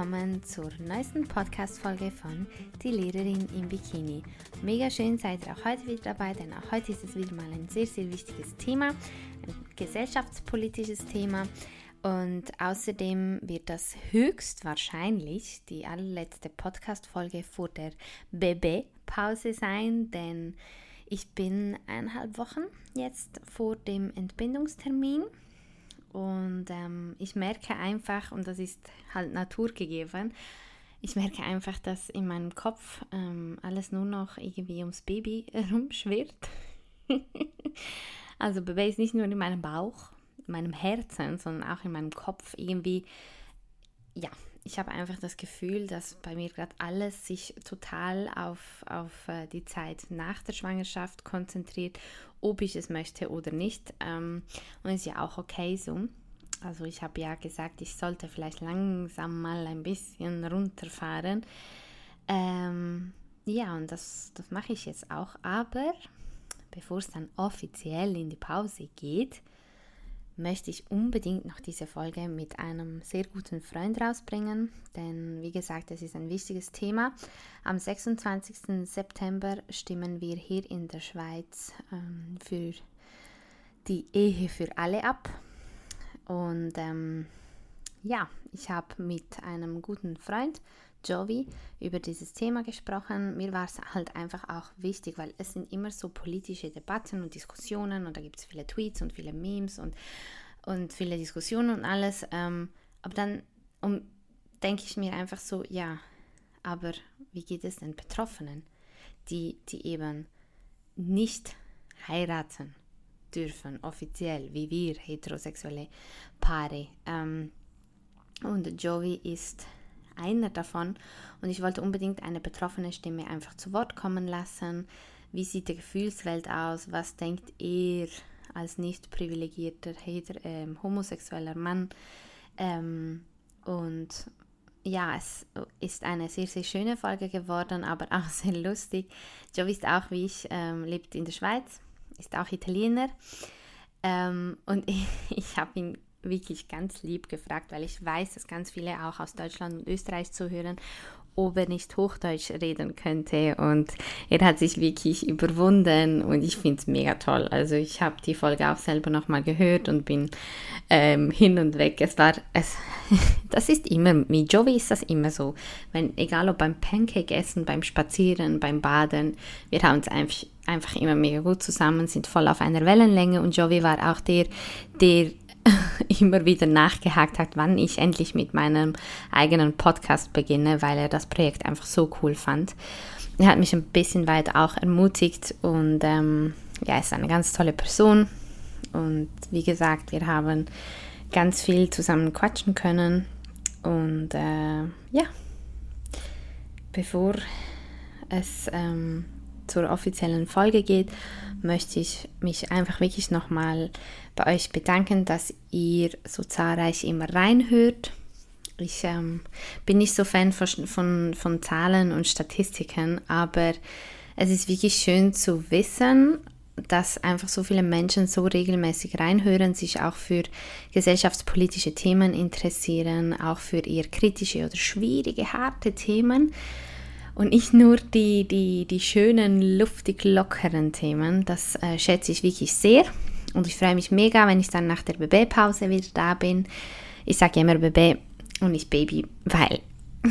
Willkommen zur neuesten Podcast-Folge von Die Lehrerin im Bikini. Mega schön seid ihr auch heute wieder dabei, denn auch heute ist es wieder mal ein sehr, sehr wichtiges Thema, ein gesellschaftspolitisches Thema. Und außerdem wird das höchstwahrscheinlich die allerletzte Podcast-Folge vor der BB-Pause sein, denn ich bin eineinhalb Wochen jetzt vor dem Entbindungstermin und ähm, ich merke einfach, und das ist halt naturgegeben, ich merke einfach, dass in meinem Kopf ähm, alles nur noch irgendwie ums Baby herumschwirrt. also Baby ist nicht nur in meinem Bauch, in meinem Herzen, sondern auch in meinem Kopf irgendwie, ja, ich habe einfach das Gefühl, dass bei mir gerade alles sich total auf, auf äh, die Zeit nach der Schwangerschaft konzentriert, ob ich es möchte oder nicht. Ähm, und ist ja auch okay so. Also ich habe ja gesagt, ich sollte vielleicht langsam mal ein bisschen runterfahren. Ähm, ja, und das, das mache ich jetzt auch. Aber bevor es dann offiziell in die Pause geht, möchte ich unbedingt noch diese Folge mit einem sehr guten Freund rausbringen, denn wie gesagt, es ist ein wichtiges Thema. Am 26. September stimmen wir hier in der Schweiz ähm, für die Ehe für alle ab. Und ähm, ja, ich habe mit einem guten Freund, Jovi, über dieses Thema gesprochen. Mir war es halt einfach auch wichtig, weil es sind immer so politische Debatten und Diskussionen und da gibt es viele Tweets und viele Memes und, und viele Diskussionen und alles. Ähm, aber dann um, denke ich mir einfach so, ja, aber wie geht es den Betroffenen, die, die eben nicht heiraten dürfen, offiziell, wie wir heterosexuelle Paare. Ähm, und Joey ist einer davon und ich wollte unbedingt eine betroffene Stimme einfach zu Wort kommen lassen. Wie sieht die Gefühlswelt aus? Was denkt er als nicht privilegierter hetero, äh, homosexueller Mann? Ähm, und ja, es ist eine sehr, sehr schöne Folge geworden, aber auch sehr lustig. Joey ist auch, wie ich, ähm, lebt in der Schweiz, ist auch Italiener. Ähm, und ich, ich habe ihn wirklich ganz lieb gefragt, weil ich weiß, dass ganz viele auch aus Deutschland und Österreich zuhören, ob er nicht Hochdeutsch reden könnte. Und er hat sich wirklich überwunden und ich finde es mega toll. Also ich habe die Folge auch selber nochmal gehört und bin ähm, hin und weg. Es war, es, das ist immer, mit Joey ist das immer so. Wenn, egal ob beim Pancake essen, beim Spazieren, beim Baden, wir haben uns einfach, einfach immer mega gut zusammen, sind voll auf einer Wellenlänge und Joey war auch der, der immer wieder nachgehakt hat, wann ich endlich mit meinem eigenen Podcast beginne, weil er das Projekt einfach so cool fand. Er hat mich ein bisschen weit auch ermutigt und ähm, ja, ist eine ganz tolle Person. Und wie gesagt, wir haben ganz viel zusammen quatschen können. Und äh, ja, bevor es ähm, zur offiziellen Folge geht, möchte ich mich einfach wirklich nochmal bei euch bedanken, dass ihr so zahlreich immer reinhört. Ich ähm, bin nicht so Fan von, von, von Zahlen und Statistiken, aber es ist wirklich schön zu wissen, dass einfach so viele Menschen so regelmäßig reinhören, sich auch für gesellschaftspolitische Themen interessieren, auch für eher kritische oder schwierige, harte Themen und nicht nur die, die, die schönen, luftig lockeren Themen. Das äh, schätze ich wirklich sehr. Und ich freue mich mega, wenn ich dann nach der BB-Pause wieder da bin. Ich sage immer BB und nicht Baby, weil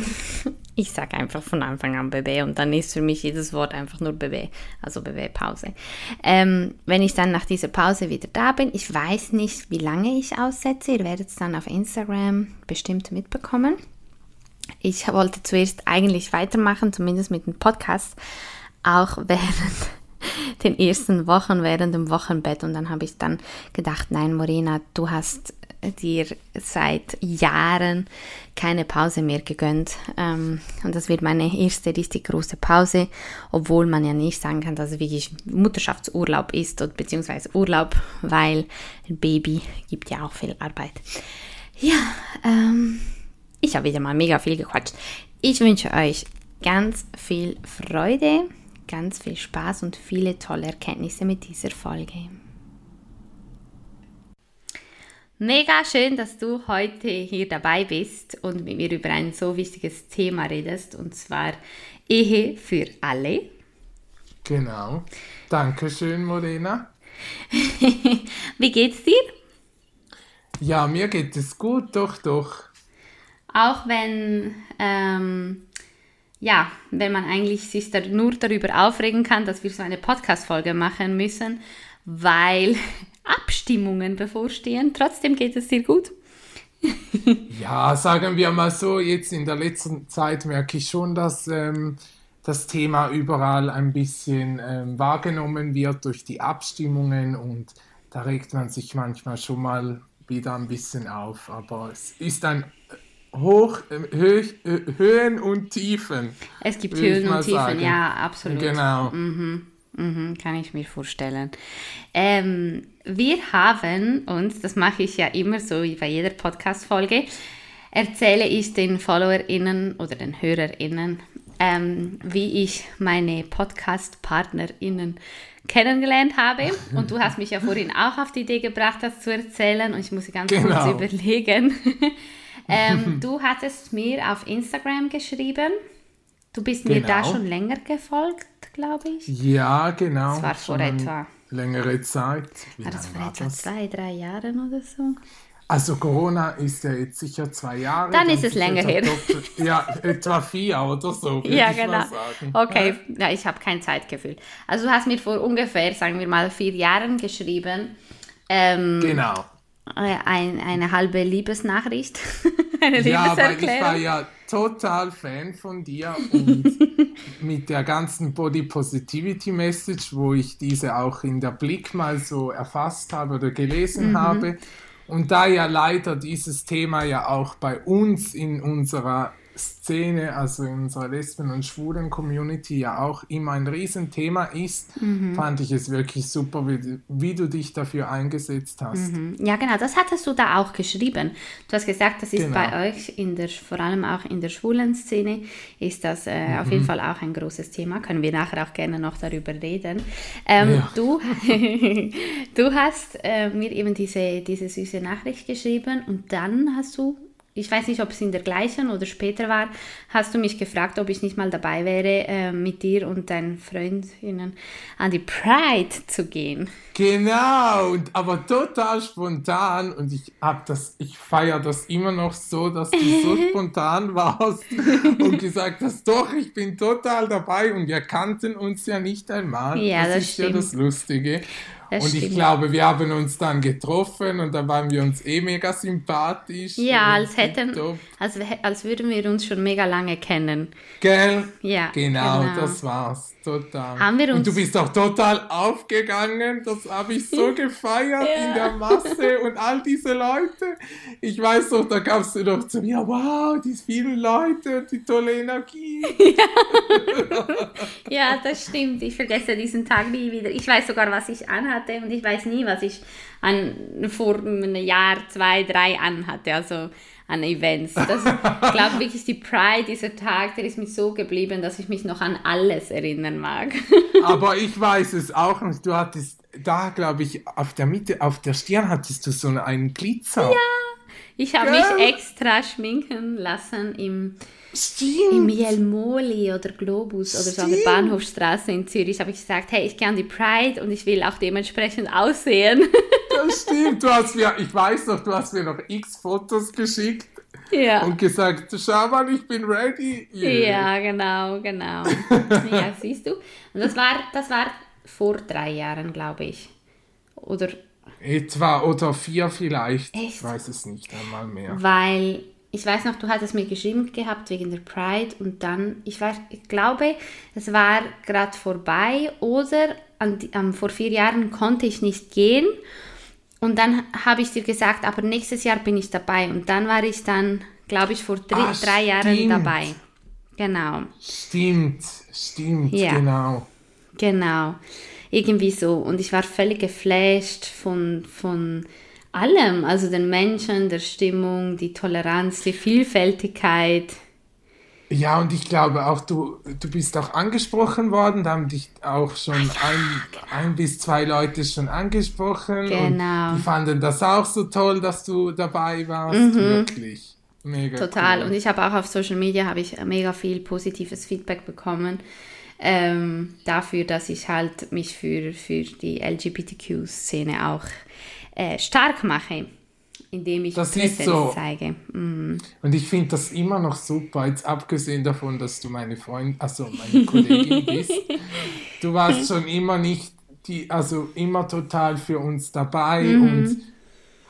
ich sage einfach von Anfang an BB und dann ist für mich jedes Wort einfach nur BB, also BB-Pause. Ähm, wenn ich dann nach dieser Pause wieder da bin, ich weiß nicht, wie lange ich aussetze, ihr werdet es dann auf Instagram bestimmt mitbekommen. Ich wollte zuerst eigentlich weitermachen, zumindest mit dem Podcast, auch während den ersten Wochen, während dem Wochenbett. Und dann habe ich dann gedacht, nein, Morena, du hast dir seit Jahren keine Pause mehr gegönnt. Ähm, und das wird meine erste richtig große Pause, obwohl man ja nicht sagen kann, dass es wirklich Mutterschaftsurlaub ist, beziehungsweise Urlaub, weil ein Baby gibt ja auch viel Arbeit. Ja, ähm, ich habe wieder mal mega viel gequatscht. Ich wünsche euch ganz viel Freude, ganz viel Spaß und viele tolle Erkenntnisse mit dieser Folge. Mega schön, dass du heute hier dabei bist und mit mir über ein so wichtiges Thema redest, und zwar Ehe für alle. Genau. Dankeschön, Morena. Wie geht's dir? Ja, mir geht es gut, doch, doch. Auch wenn, ähm, ja, wenn man eigentlich sich da nur darüber aufregen kann, dass wir so eine Podcast-Folge machen müssen, weil Abstimmungen bevorstehen. Trotzdem geht es dir gut. ja, sagen wir mal so, jetzt in der letzten Zeit merke ich schon, dass ähm, das Thema überall ein bisschen ähm, wahrgenommen wird durch die Abstimmungen und da regt man sich manchmal schon mal wieder ein bisschen auf. Aber es ist ein Hoch, äh, Hö Höhen und Tiefen. Es gibt Höhen und Tiefen, sagen. ja, absolut. Genau. Mhm. Mhm, kann ich mir vorstellen. Ähm, wir haben uns, das mache ich ja immer so wie bei jeder Podcast-Folge, erzähle ich den FollowerInnen oder den HörerInnen, ähm, wie ich meine Podcast-PartnerInnen kennengelernt habe. Und du hast mich ja vorhin auch auf die Idee gebracht, das zu erzählen. Und ich muss ganz genau. kurz überlegen. ähm, du hattest mir auf Instagram geschrieben. Du bist genau. mir da genau. schon länger gefolgt glaube ich. Ja, genau. Das war vor etwa. Längere Zeit. Wie war das vor etwa das? zwei, drei Jahren oder so? Also Corona ist ja jetzt sicher zwei Jahre. Dann, dann ist es länger her. ja, etwa vier oder so. Ja, genau. Okay, ja, ich habe kein Zeitgefühl. Also du hast mir vor ungefähr, sagen wir mal, vier Jahren geschrieben. Ähm, genau. Äh, ein, eine halbe Liebesnachricht. eine ja, weil ich war ja total Fan von dir und mit der ganzen Body Positivity Message, wo ich diese auch in der Blick mal so erfasst habe oder gelesen mhm. habe. Und da ja leider dieses Thema ja auch bei uns in unserer Szene, also in unserer Lesben- und Schwulen-Community ja auch immer ein Riesenthema ist, mhm. fand ich es wirklich super, wie, wie, du dich dafür eingesetzt hast. Mhm. Ja, genau, das hattest du da auch geschrieben. Du hast gesagt, das ist genau. bei euch, in der, vor allem auch in der schwulen Szene, ist das äh, mhm. auf jeden Fall auch ein großes Thema. Können wir nachher auch gerne noch darüber reden. Ähm, ja. du, du hast äh, mir eben diese, diese süße Nachricht geschrieben und dann hast du ich weiß nicht, ob es in der gleichen oder später war, hast du mich gefragt, ob ich nicht mal dabei wäre, äh, mit dir und deinen Freundinnen an die Pride zu gehen. Genau, und, aber total spontan und ich habe das, ich feiere das immer noch so, dass du so spontan warst und gesagt hast, doch, ich bin total dabei und wir kannten uns ja nicht einmal. Ja, das, das ist stimmt. ja das Lustige. Das und stimmt. ich glaube, wir haben uns dann getroffen und da waren wir uns eh mega sympathisch. Ja, als hätten, als, als würden wir uns schon mega lange kennen. Gell? Ja. Genau, genau. das war's. Total. Haben wir uns und du bist auch total aufgegangen. Das habe ich so gefeiert ja. in der Masse und all diese Leute. Ich weiß doch, da gabst du doch zu mir, wow, die vielen Leute und die tolle Energie. Ja. ja, das stimmt. Ich vergesse diesen Tag nie wieder. Ich weiß sogar, was ich anhatte und ich weiß nie, was ich an, vor einem Jahr, zwei, drei anhatte. Also an Events. Das, ich glaube wirklich, die Pride, dieser Tag, der ist mir so geblieben, dass ich mich noch an alles erinnern mag. Aber ich weiß es auch nicht. Du hattest da, glaube ich, auf der Mitte, auf der Stirn hattest du so einen Glitzer. Ja, ich habe mich extra schminken lassen im Stimmt. Im Jelmoli oder Globus oder so an der Bahnhofstraße in Zürich habe ich gesagt, hey, ich gehe an die Pride und ich will auch dementsprechend aussehen. Das stimmt. Du hast mir, ich weiß noch, du hast mir noch x Fotos geschickt ja. und gesagt, schau mal, ich bin ready. Yeah. Ja, genau, genau. ja, siehst du. Und das war, das war vor drei Jahren, glaube ich. Oder Etwa oder vier vielleicht. Echt? Ich weiß es nicht einmal mehr. Weil ich weiß noch, du hattest mir geschrieben gehabt wegen der Pride und dann, ich, weiß, ich glaube, es war gerade vorbei oder an, um, vor vier Jahren konnte ich nicht gehen und dann habe ich dir gesagt, aber nächstes Jahr bin ich dabei und dann war ich dann, glaube ich, vor drei, ah, drei Jahren dabei. Genau. Stimmt, stimmt, ja. genau. Genau, irgendwie so und ich war völlig geflasht von, von allem, also den Menschen, der Stimmung, die Toleranz, die Vielfältigkeit. Ja, und ich glaube auch, du, du bist auch angesprochen worden, da haben dich auch schon ein, ein bis zwei Leute schon angesprochen. Genau. Und die fanden das auch so toll, dass du dabei warst, mhm. wirklich. Mega Total. Cool. Und ich habe auch auf Social Media habe ich mega viel positives Feedback bekommen ähm, dafür, dass ich halt mich für, für die LGBTQ-Szene auch äh, stark mache indem ich das Präsenz so. zeige. Mm. Und ich finde das immer noch super, jetzt abgesehen davon, dass du meine Freundin, also meine Kollegin bist. Du warst schon immer nicht die, also immer total für uns dabei mhm. und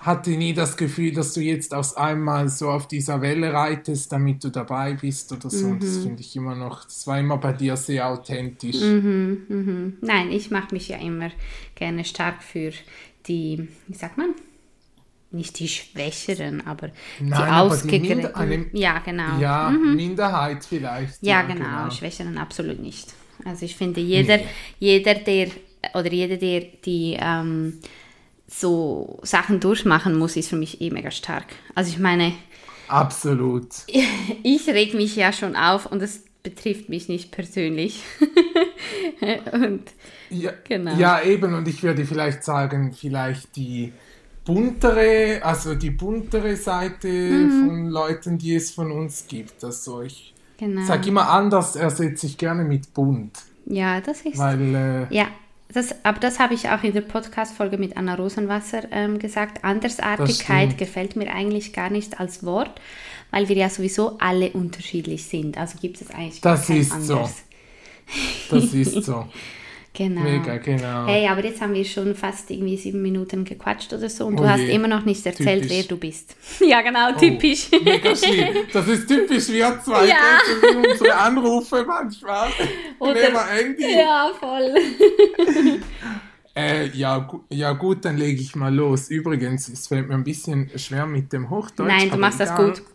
hatte nie das Gefühl, dass du jetzt aus einmal so auf dieser Welle reitest, damit du dabei bist oder so. Mhm. Das finde ich immer noch, das war immer bei dir sehr authentisch. Mhm, mhm. Nein, ich mache mich ja immer gerne stark für die, wie sagt man, nicht die Schwächeren, aber Nein, die ausgegrenzen. Ja, genau. Ja, mhm. Minderheit vielleicht. Ja, ja genau. genau. Schwächeren absolut nicht. Also ich finde, jeder, nee. jeder der, oder jeder, der die ähm, so Sachen durchmachen muss, ist für mich eh mega stark. Also ich meine... Absolut. Ich reg mich ja schon auf und es betrifft mich nicht persönlich. und, ja, genau. ja, eben, und ich würde vielleicht sagen, vielleicht die buntere, also die buntere Seite mhm. von Leuten, die es von uns gibt. Also ich genau. sage immer anders, ersetze ich gerne mit bunt. Ja, das ist. Weil, äh, ja, das, aber das habe ich auch in der Podcast-Folge mit Anna Rosenwasser ähm, gesagt. Andersartigkeit gefällt mir eigentlich gar nicht als Wort, weil wir ja sowieso alle unterschiedlich sind. Also gibt es eigentlich das kein ist anders. so. Das ist so. Genau. Mega, genau. Hey, aber jetzt haben wir schon fast irgendwie sieben Minuten gequatscht oder so und oh du hast immer noch nicht erzählt, typisch. wer du bist. ja, genau, oh, typisch. Mega schlimm. Das ist typisch wir zwei, ja. unsere Anrufe manchmal. Oder, Nehmen. Ja, voll. Äh, ja, ja gut, dann lege ich mal los. Übrigens, es fällt mir ein bisschen schwer mit dem Hochdeutsch. Nein, du machst egal. das gut.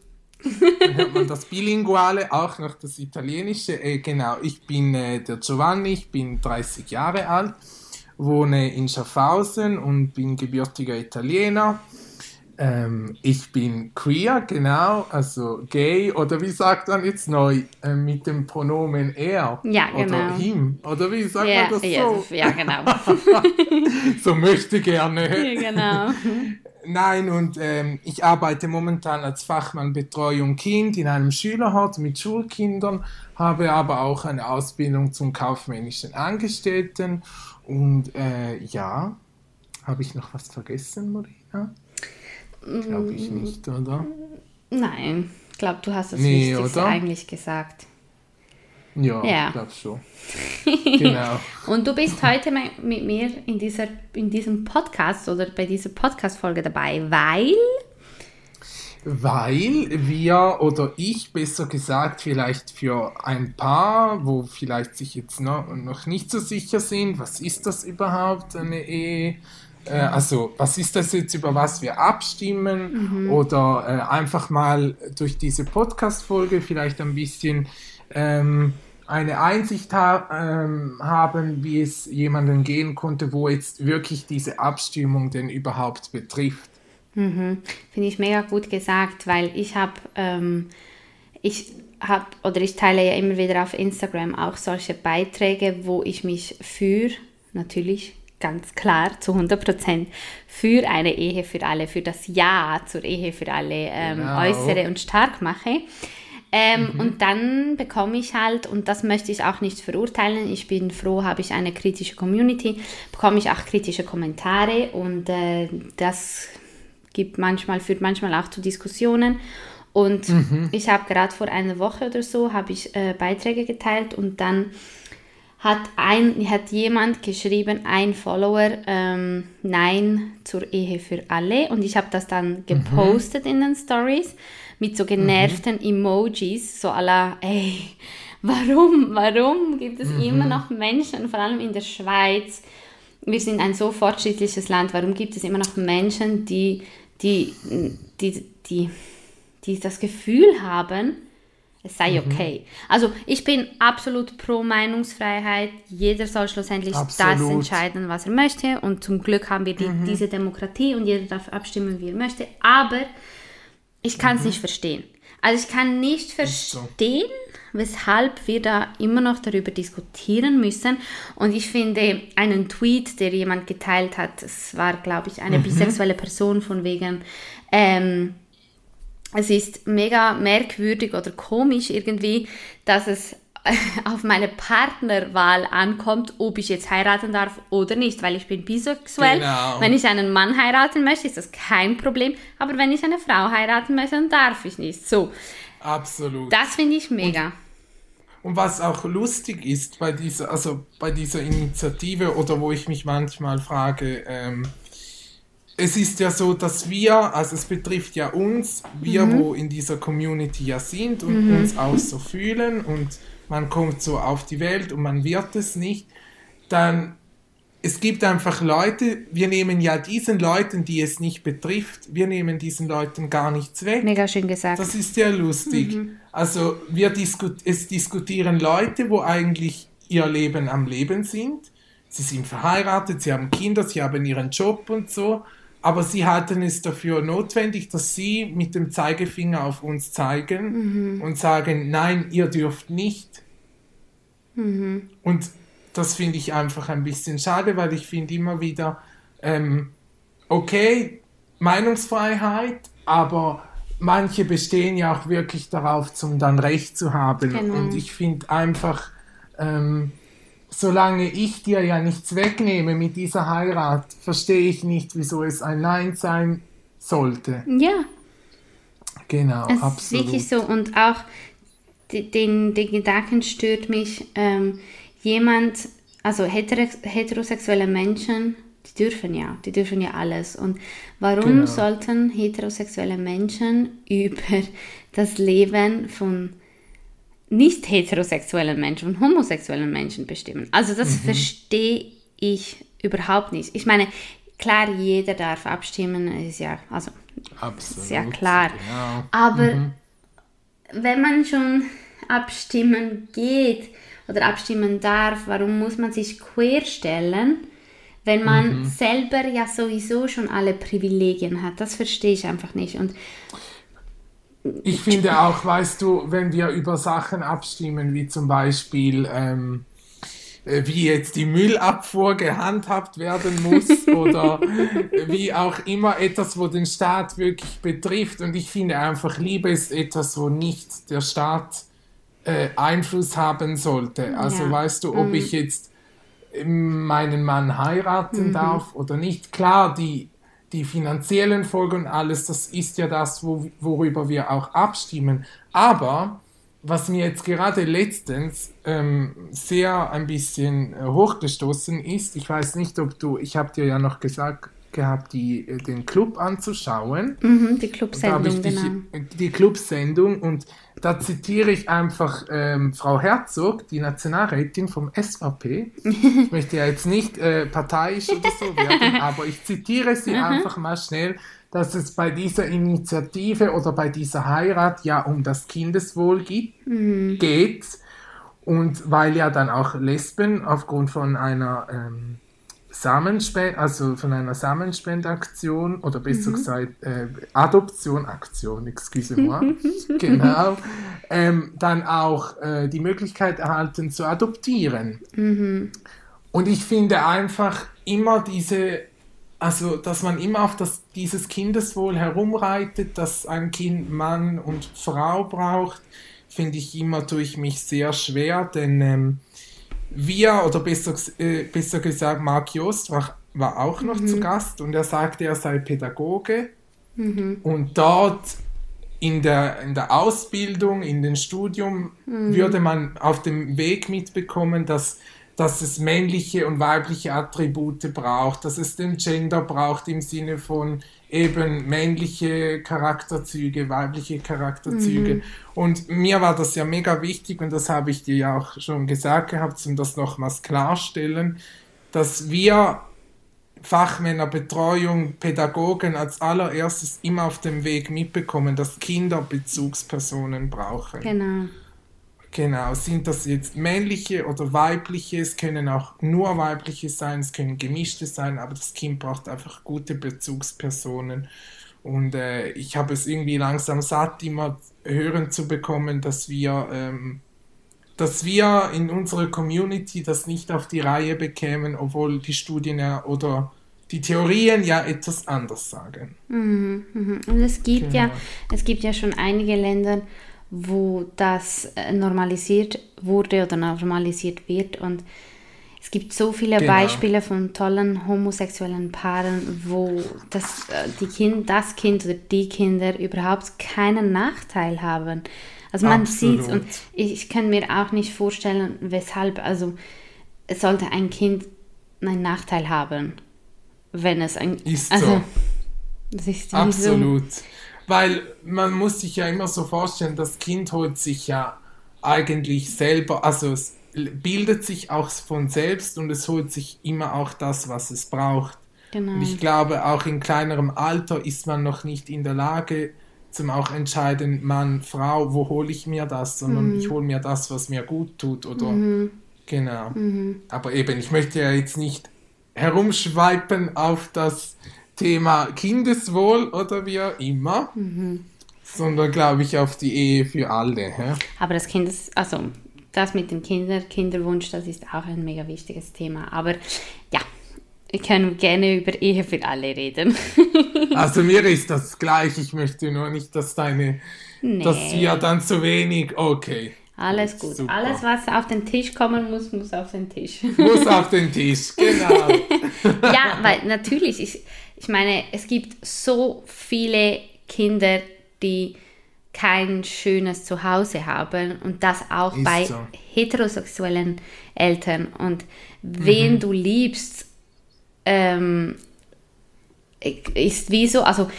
Dann hört man das Bilinguale, auch noch das Italienische. Äh, genau, ich bin äh, der Giovanni, ich bin 30 Jahre alt, wohne in Schaffhausen und bin gebürtiger Italiener. Ähm, ich bin queer, genau, also gay oder wie sagt man jetzt neu äh, mit dem Pronomen er ja, genau. oder him oder wie sagt yeah, man das so? Ja, genau. so möchte gerne. Ja, genau. Nein, und ähm, ich arbeite momentan als Fachmann Betreuung Kind in einem Schülerhaus mit Schulkindern, habe aber auch eine Ausbildung zum kaufmännischen Angestellten. Und äh, ja, habe ich noch was vergessen, Marina? Glaube ich mm. nicht, oder? Nein, ich glaube, du hast das nee, Wichtigste oder? eigentlich gesagt. Ja, ja. ich glaube schon. genau. Und du bist heute mit mir in, dieser, in diesem Podcast oder bei dieser Podcast-Folge dabei, weil. Weil wir oder ich besser gesagt vielleicht für ein paar, wo vielleicht sich jetzt noch, noch nicht so sicher sind, was ist das überhaupt, eine Ehe? Äh, also was ist das jetzt, über was wir abstimmen? Mhm. Oder äh, einfach mal durch diese Podcast-Folge vielleicht ein bisschen ähm, eine Einsicht ha ähm, haben, wie es jemandem gehen konnte, wo jetzt wirklich diese Abstimmung denn überhaupt betrifft. Mhm. Finde ich mega gut gesagt, weil ich habe, ähm, ich habe oder ich teile ja immer wieder auf Instagram auch solche Beiträge, wo ich mich für, natürlich ganz klar zu 100 Prozent, für eine Ehe für alle, für das Ja zur Ehe für alle ähm, genau. äußere und stark mache. Ähm, mhm. Und dann bekomme ich halt, und das möchte ich auch nicht verurteilen, ich bin froh, habe ich eine kritische Community, bekomme ich auch kritische Kommentare und äh, das gibt manchmal, führt manchmal auch zu Diskussionen. Und mhm. ich habe gerade vor einer Woche oder so, habe ich äh, Beiträge geteilt und dann hat, ein, hat jemand geschrieben, ein Follower, ähm, Nein zur Ehe für alle. Und ich habe das dann mhm. gepostet mhm. in den Stories mit so genervten mhm. Emojis, so aller, ey, warum, warum gibt es mhm. immer noch Menschen, vor allem in der Schweiz, wir sind ein so fortschrittliches Land, warum gibt es immer noch Menschen, die, die, die, die, die das Gefühl haben, es sei mhm. okay. Also ich bin absolut pro Meinungsfreiheit. Jeder soll schlussendlich absolut. das entscheiden, was er möchte. Und zum Glück haben wir die, mhm. diese Demokratie und jeder darf abstimmen, wie er möchte. Aber ich kann es mhm. nicht verstehen. Also ich kann nicht verstehen, weshalb wir da immer noch darüber diskutieren müssen. Und ich finde einen Tweet, der jemand geteilt hat, es war, glaube ich, eine mhm. bisexuelle Person von wegen, ähm, es ist mega merkwürdig oder komisch irgendwie, dass es auf meine Partnerwahl ankommt, ob ich jetzt heiraten darf oder nicht, weil ich bin bisexuell. Genau. Wenn ich einen Mann heiraten möchte, ist das kein Problem, aber wenn ich eine Frau heiraten möchte, dann darf ich nicht. So. Absolut. Das finde ich mega. Und, und, was auch lustig ist bei dieser, also bei dieser Initiative oder wo ich mich manchmal frage, ähm, es ist ja so, dass wir, also es betrifft ja uns, wir, mhm. wo in dieser Community ja sind und mhm. uns auch so fühlen und man kommt so auf die Welt und man wird es nicht, dann es gibt einfach Leute, wir nehmen ja diesen Leuten, die es nicht betrifft, wir nehmen diesen Leuten gar nichts weg. Mega schön gesagt. Das ist ja lustig. Mhm. Also wir diskut es diskutieren Leute, wo eigentlich ihr Leben am Leben sind. Sie sind verheiratet, sie haben Kinder, sie haben ihren Job und so aber sie halten es dafür notwendig, dass sie mit dem Zeigefinger auf uns zeigen mhm. und sagen, nein, ihr dürft nicht. Mhm. Und das finde ich einfach ein bisschen schade, weil ich finde immer wieder, ähm, okay, Meinungsfreiheit, aber manche bestehen ja auch wirklich darauf, zum dann Recht zu haben. Genau. Und ich finde einfach, ähm, solange ich dir ja nichts wegnehme mit dieser Heirat, verstehe ich nicht, wieso es ein Nein sein sollte. Ja. Genau, es absolut. Ist wirklich so und auch den, den Gedanken stört mich, ähm, jemand, also heterosexuelle Menschen, die dürfen ja, die dürfen ja alles. Und warum genau. sollten heterosexuelle Menschen über das Leben von nicht heterosexuellen Menschen und homosexuellen Menschen bestimmen. Also das mhm. verstehe ich überhaupt nicht. Ich meine, klar, jeder darf abstimmen, ist ja, also Absolut, sehr klar. Genau. Aber mhm. wenn man schon abstimmen geht oder abstimmen darf, warum muss man sich querstellen, wenn man mhm. selber ja sowieso schon alle Privilegien hat? Das verstehe ich einfach nicht. Und ich finde auch, weißt du, wenn wir über Sachen abstimmen, wie zum Beispiel, ähm, äh, wie jetzt die Müllabfuhr gehandhabt werden muss oder wie auch immer etwas, wo den Staat wirklich betrifft. Und ich finde einfach, Liebe ist etwas, wo nicht der Staat äh, Einfluss haben sollte. Also ja. weißt du, ob mhm. ich jetzt meinen Mann heiraten mhm. darf oder nicht. Klar, die die finanziellen Folgen und alles, das ist ja das, wo, worüber wir auch abstimmen. Aber was mir jetzt gerade letztens ähm, sehr ein bisschen äh, hochgestoßen ist, ich weiß nicht, ob du, ich habe dir ja noch gesagt, gehabt, die, äh, den Club anzuschauen. Mhm, die Clubsendung, genau. Die Clubsendung und da zitiere ich einfach ähm, Frau Herzog, die Nationalrätin vom SVP. Ich möchte ja jetzt nicht äh, parteiisch oder so werden, aber ich zitiere sie mhm. einfach mal schnell, dass es bei dieser Initiative oder bei dieser Heirat ja um das Kindeswohl geht, mhm. geht. Und weil ja dann auch Lesben aufgrund von einer ähm, Samenspende, also von einer Samenspendaktion oder besser mhm. gesagt äh, Adoptionaktion, excuse moi, genau, ähm, dann auch äh, die Möglichkeit erhalten zu adoptieren. Mhm. Und ich finde einfach immer diese, also dass man immer auf das, dieses Kindeswohl herumreitet, dass ein Kind Mann und Frau braucht, finde ich immer durch mich sehr schwer, denn ähm, wir, oder besser, äh, besser gesagt, Marc Jost war, war auch noch mhm. zu Gast und er sagte, er sei Pädagoge mhm. und dort in der, in der Ausbildung, in dem Studium mhm. würde man auf dem Weg mitbekommen, dass dass es männliche und weibliche Attribute braucht, dass es den Gender braucht im Sinne von eben männliche Charakterzüge, weibliche Charakterzüge. Mhm. Und mir war das ja mega wichtig und das habe ich dir ja auch schon gesagt gehabt, um das nochmals klarstellen, dass wir Fachmännerbetreuung, Pädagogen als allererstes immer auf dem Weg mitbekommen, dass Kinder Bezugspersonen brauchen. Genau. Genau, sind das jetzt männliche oder weibliche? Es können auch nur weibliche sein, es können gemischte sein, aber das Kind braucht einfach gute Bezugspersonen. Und äh, ich habe es irgendwie langsam satt, immer hören zu bekommen, dass wir ähm, dass wir in unserer Community das nicht auf die Reihe bekämen, obwohl die Studien ja oder die Theorien ja etwas anders sagen. Mhm, mhm. Und es gibt genau. ja, es gibt ja schon einige Länder, wo das äh, normalisiert wurde oder normalisiert wird und es gibt so viele genau. Beispiele von tollen homosexuellen Paaren, wo das, äh, die kind, das Kind oder die Kinder überhaupt keinen Nachteil haben. Also man sieht es und ich, ich kann mir auch nicht vorstellen, weshalb, also es sollte ein Kind einen Nachteil haben, wenn es ein... Ist also, so. Das ist Absolut. So. Weil man muss sich ja immer so vorstellen, das Kind holt sich ja eigentlich selber, also es bildet sich auch von selbst und es holt sich immer auch das, was es braucht. Genau. Und ich glaube, auch in kleinerem Alter ist man noch nicht in der Lage, zum auch entscheiden, Mann, Frau, wo hole ich mir das, sondern mhm. ich hole mir das, was mir gut tut oder mhm. genau. Mhm. Aber eben, ich möchte ja jetzt nicht herumschweipen auf das Thema Kindeswohl oder wie auch immer, mhm. sondern glaube ich auf die Ehe für alle. Hä? Aber das Kindes, also das mit dem Kinder, Kinderwunsch, das ist auch ein mega wichtiges Thema. Aber ja, wir können gerne über Ehe für alle reden. also mir ist das gleich. Ich möchte nur nicht, dass deine, nee. dass wir dann zu wenig. Okay. Alles gut. Super. Alles, was auf den Tisch kommen muss, muss auf den Tisch. Muss auf den Tisch, genau. ja, weil natürlich, ich, ich meine, es gibt so viele Kinder, die kein schönes Zuhause haben und das auch Ist bei so. heterosexuellen Eltern. Und wen mhm. du liebst, ähm, ist wie so, also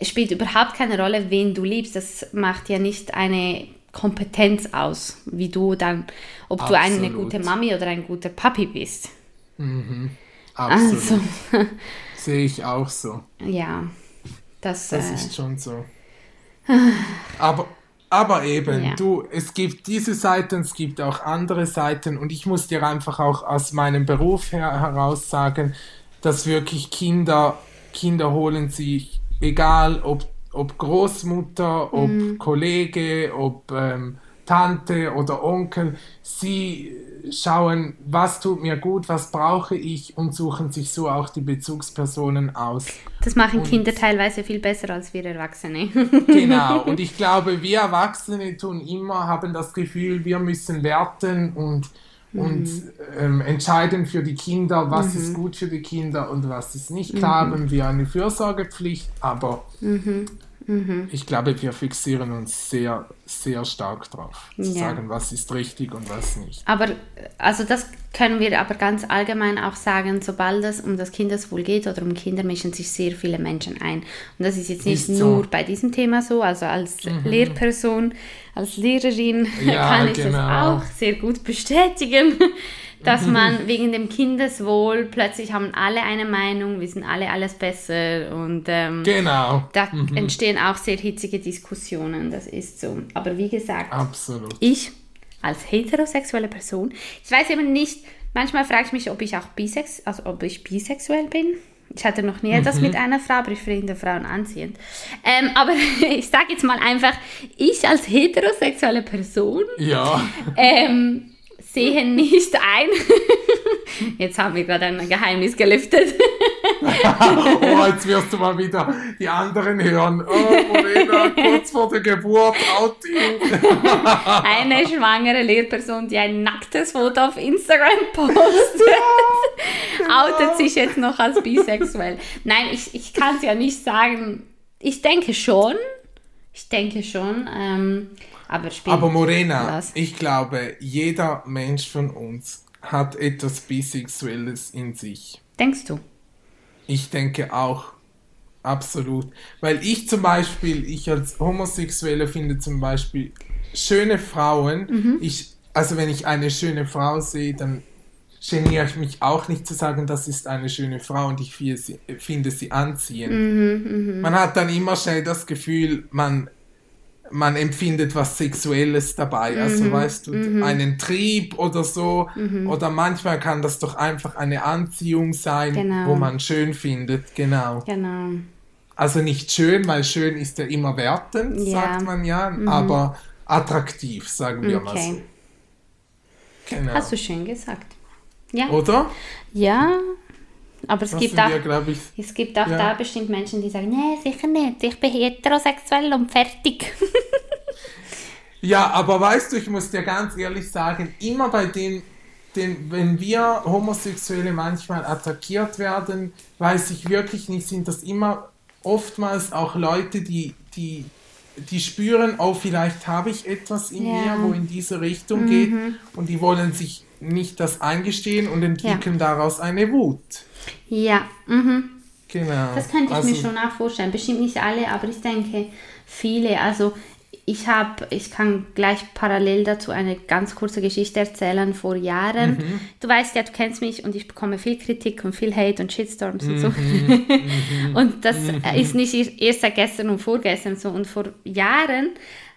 spielt überhaupt keine Rolle, wen du liebst. Das macht ja nicht eine Kompetenz aus, wie du dann, ob Absolut. du eine gute Mami oder ein guter Papi bist. Mhm. Absolut. Also. Sehe ich auch so. Ja. Das, das äh, ist schon so. Aber, aber eben, ja. du, es gibt diese Seiten, es gibt auch andere Seiten und ich muss dir einfach auch aus meinem Beruf her, heraus sagen, dass wirklich Kinder, Kinder holen sich, egal ob, ob Großmutter, ob mhm. Kollege, ob ähm, Tante oder Onkel, sie schauen, was tut mir gut, was brauche ich und suchen sich so auch die Bezugspersonen aus. Das machen und, Kinder teilweise viel besser als wir Erwachsene. genau, und ich glaube, wir Erwachsene tun immer, haben das Gefühl, wir müssen werten und, mhm. und ähm, entscheiden für die Kinder, was mhm. ist gut für die Kinder und was ist nicht. Klar mhm. haben wir eine Fürsorgepflicht, aber mhm. Ich glaube, wir fixieren uns sehr, sehr stark drauf, zu ja. sagen, was ist richtig und was nicht. Aber, also das können wir aber ganz allgemein auch sagen, sobald es um das Kindeswohl geht oder um Kinder, mischen sich sehr viele Menschen ein. Und das ist jetzt nicht ist nur bei diesem Thema so, also als mhm. Lehrperson, als Lehrerin ja, kann ich genau. das auch sehr gut bestätigen dass man wegen dem Kindeswohl plötzlich haben alle eine Meinung, wissen alle alles besser und ähm, genau. da mhm. entstehen auch sehr hitzige Diskussionen, das ist so. Aber wie gesagt, Absolut. ich als heterosexuelle Person, ich weiß eben nicht, manchmal frage ich mich, ob ich auch bisex, also ob ich bisexuell bin. Ich hatte noch nie mhm. das mit einer Frau, aber ich finde Frauen anziehend. Ähm, aber ich sage jetzt mal einfach, ich als heterosexuelle Person ja. ähm, sehe nicht ein. Jetzt haben wir gerade ein Geheimnis gelüftet. oh, jetzt wirst du mal wieder die anderen hören. Oh, Morena, kurz vor der Geburt, Outing. Eine schwangere Lehrperson, die ein nacktes Foto auf Instagram postet, ja, genau. outet sich jetzt noch als bisexuell. Nein, ich, ich kann es ja nicht sagen. Ich denke schon. Ich denke schon. Ähm, aber, Aber Morena, was? ich glaube, jeder Mensch von uns hat etwas Bisexuelles in sich. Denkst du? Ich denke auch. Absolut. Weil ich zum Beispiel, ich als Homosexuelle finde zum Beispiel schöne Frauen, mhm. ich, also wenn ich eine schöne Frau sehe, dann geniere ich mich auch nicht zu sagen, das ist eine schöne Frau und ich finde sie, finde sie anziehend. Mhm, mh. Man hat dann immer schnell das Gefühl, man man empfindet was Sexuelles dabei, also mhm. weißt du, mhm. einen Trieb oder so, mhm. oder manchmal kann das doch einfach eine Anziehung sein, genau. wo man schön findet, genau. Genau. Also nicht schön, weil schön ist ja immer wertend, ja. sagt man ja, mhm. aber attraktiv, sagen wir okay. mal so. Genau. Hast du schön gesagt. Ja. Oder? Ja, aber es gibt, auch, wir, ich, es gibt auch ja. da bestimmt Menschen, die sagen, nee, sicher nicht, ich bin heterosexuell und fertig. ja, aber weißt du, ich muss dir ganz ehrlich sagen, immer bei den, den, wenn wir Homosexuelle manchmal attackiert werden, weiß ich wirklich nicht, sind das immer oftmals auch Leute, die, die, die spüren, oh, vielleicht habe ich etwas in ja. mir, wo in diese Richtung mhm. geht und die wollen sich nicht das eingestehen und entwickeln ja. daraus eine Wut. Ja, mhm. Genau. Das könnte ich also, mir schon auch vorstellen. Bestimmt nicht alle, aber ich denke viele. Also ich habe, ich kann gleich parallel dazu eine ganz kurze Geschichte erzählen. Vor Jahren, mhm. du weißt ja, du kennst mich und ich bekomme viel Kritik und viel Hate und Shitstorms mhm. und so. Mhm. und das mhm. ist nicht erst seit gestern und vorgestern so. Und vor Jahren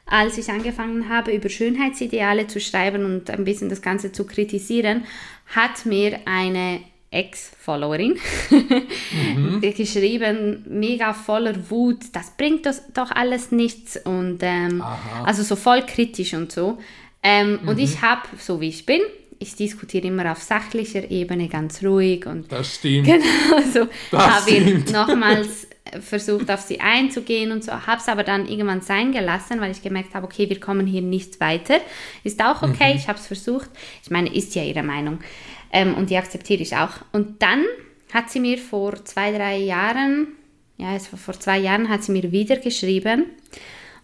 als ich angefangen habe, über Schönheitsideale zu schreiben und ein bisschen das Ganze zu kritisieren, hat mir eine Ex-Followerin, mhm. geschrieben, mega voller Wut, das bringt das doch alles nichts und ähm, also so voll kritisch und so. Ähm, mhm. Und ich habe, so wie ich bin, ich diskutiere immer auf sachlicher Ebene ganz ruhig und das stimmt. Genau, so habe ich nochmals versucht auf sie einzugehen und so, habe es aber dann irgendwann sein gelassen, weil ich gemerkt habe, okay, wir kommen hier nicht weiter. Ist auch okay, mhm. ich habe es versucht. Ich meine, ist ja ihre Meinung. Ähm, und die akzeptiere ich auch. Und dann hat sie mir vor zwei, drei Jahren, ja, es war vor zwei Jahren, hat sie mir wieder geschrieben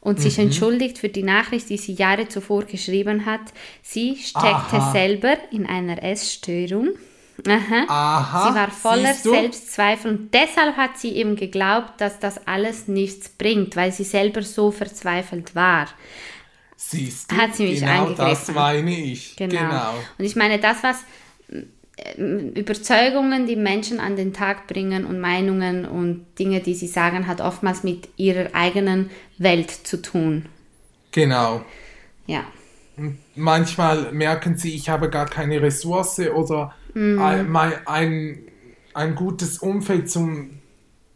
und mhm. sich entschuldigt für die Nachricht, die sie Jahre zuvor geschrieben hat. Sie steckte Aha. selber in einer Essstörung. Aha. Aha. Sie war voller Selbstzweifel und deshalb hat sie eben geglaubt, dass das alles nichts bringt, weil sie selber so verzweifelt war. Siehst du, hat sie mich genau angegriffen. das meine ich. Genau. genau. Und ich meine, das, was Überzeugungen, die Menschen an den Tag bringen und Meinungen und Dinge, die sie sagen, hat oftmals mit ihrer eigenen Welt zu tun. Genau. Ja. Manchmal merken sie, ich habe gar keine Ressource oder mhm. ein, ein, gutes Umfeld zum,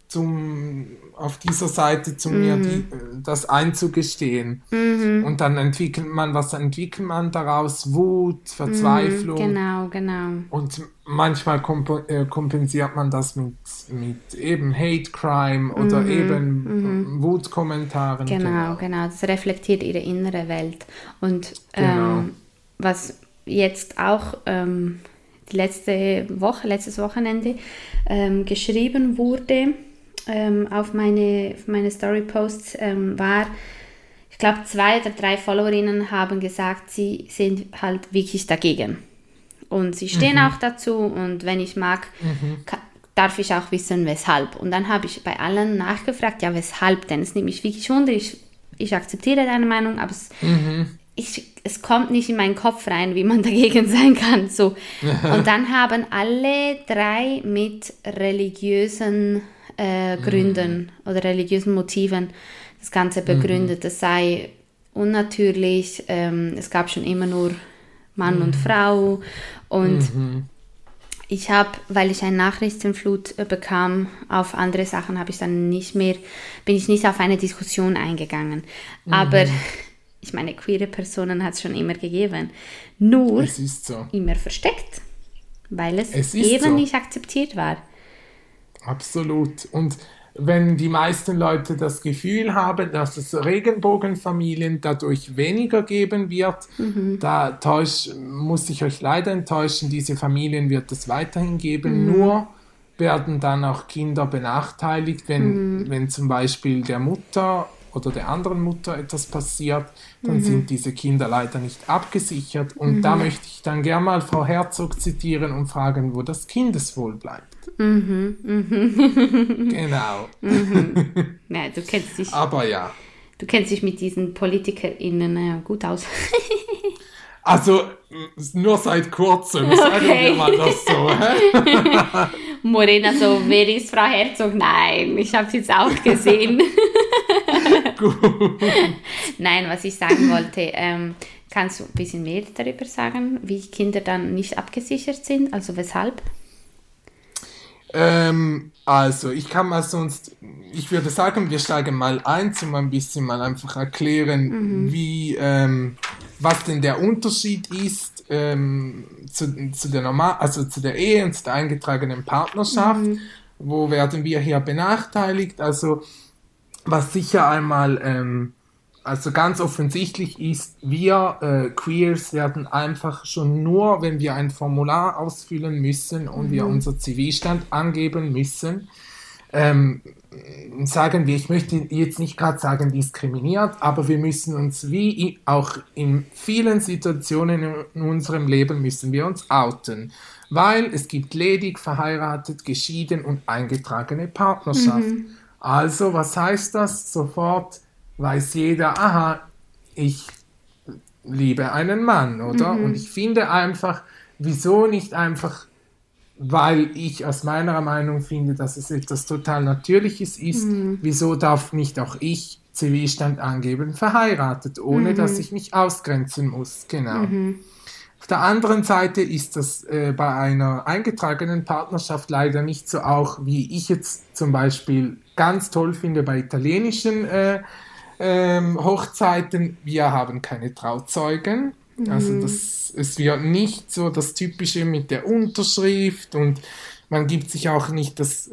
zum auf dieser Seite zu mhm. mir die, äh, das einzugestehen. Mhm. Und dann entwickelt man, was entwickelt man daraus? Wut, Verzweiflung. Mhm. Genau, genau. Und manchmal komp äh, kompensiert man das mit, mit eben Hate Crime oder mhm. eben mhm. Wutkommentaren. Genau, genau, genau. Das reflektiert ihre innere Welt. Und genau. ähm, was jetzt auch ähm, die letzte Woche, letztes Wochenende ähm, geschrieben wurde, ähm, auf meine, auf meine Story-Posts ähm, war, ich glaube, zwei oder drei Followerinnen haben gesagt, sie sind halt wirklich dagegen. Und sie stehen mhm. auch dazu und wenn ich mag, mhm. darf ich auch wissen, weshalb. Und dann habe ich bei allen nachgefragt, ja, weshalb denn? Es nimmt mich wirklich wunder, ich, ich akzeptiere deine Meinung, aber es, mhm. Ich, es kommt nicht in meinen Kopf rein, wie man dagegen sein kann. So. Und dann haben alle drei mit religiösen äh, Gründen mhm. oder religiösen Motiven das Ganze mhm. begründet. Das sei unnatürlich, ähm, es gab schon immer nur Mann mhm. und Frau und mhm. ich habe, weil ich eine Nachrichtenflut äh, bekam auf andere Sachen, habe ich dann nicht mehr, bin ich nicht auf eine Diskussion eingegangen. Aber mhm. Ich meine, queere Personen hat es schon immer gegeben. Nur so. immer versteckt, weil es, es eben so. nicht akzeptiert war. Absolut. Und wenn die meisten Leute das Gefühl haben, dass es Regenbogenfamilien dadurch weniger geben wird, mhm. da täusch, muss ich euch leider enttäuschen, diese Familien wird es weiterhin geben, mhm. nur werden dann auch Kinder benachteiligt, wenn, mhm. wenn zum Beispiel der Mutter oder der anderen Mutter etwas passiert, dann mhm. sind diese Kinder leider nicht abgesichert. Und da mhm. möchte ich dann gerne mal Frau Herzog zitieren und fragen, wo das Kindeswohl bleibt. Mhm, mhm. genau. Mhm. Ja, du kennst dich. Aber ja. Du kennst dich mit diesen PolitikerInnen gut aus. also nur seit kurzem, sagen okay. wir mal das so. Morena so, wer ist Frau Herzog? Nein, ich habe es jetzt auch gesehen. Gut. Nein, was ich sagen wollte, ähm, kannst du ein bisschen mehr darüber sagen, wie Kinder dann nicht abgesichert sind, also weshalb? Ähm, also, ich kann mal sonst, ich würde sagen, wir steigen mal ein, um ein bisschen mal einfach erklären, mhm. wie, ähm, was denn der Unterschied ist ähm, zu, zu, der normal, also zu der Ehe und zu der eingetragenen Partnerschaft. Mhm. Wo werden wir hier benachteiligt? Also was sicher einmal ähm, also ganz offensichtlich ist, wir äh, Queers werden einfach schon nur, wenn wir ein Formular ausfüllen müssen und mhm. wir unser Zivilstand angeben müssen, ähm, sagen wir, ich möchte jetzt nicht gerade sagen diskriminiert, aber wir müssen uns wie auch in vielen Situationen in unserem Leben müssen wir uns outen, weil es gibt ledig, verheiratet, geschieden und eingetragene Partnerschaft. Mhm. Also, was heißt das? Sofort weiß jeder, aha, ich liebe einen Mann, oder? Mhm. Und ich finde einfach, wieso nicht einfach weil ich aus meiner Meinung finde, dass es etwas total Natürliches ist. Mhm. Wieso darf nicht auch ich Zivilstand angeben, verheiratet, ohne mhm. dass ich mich ausgrenzen muss? Genau. Mhm. Auf der anderen Seite ist das äh, bei einer eingetragenen Partnerschaft leider nicht so auch, wie ich jetzt zum Beispiel ganz toll finde bei italienischen äh, ähm, Hochzeiten. Wir haben keine Trauzeugen. Also mhm. das, es wird nicht so das Typische mit der Unterschrift und man gibt sich auch nicht das,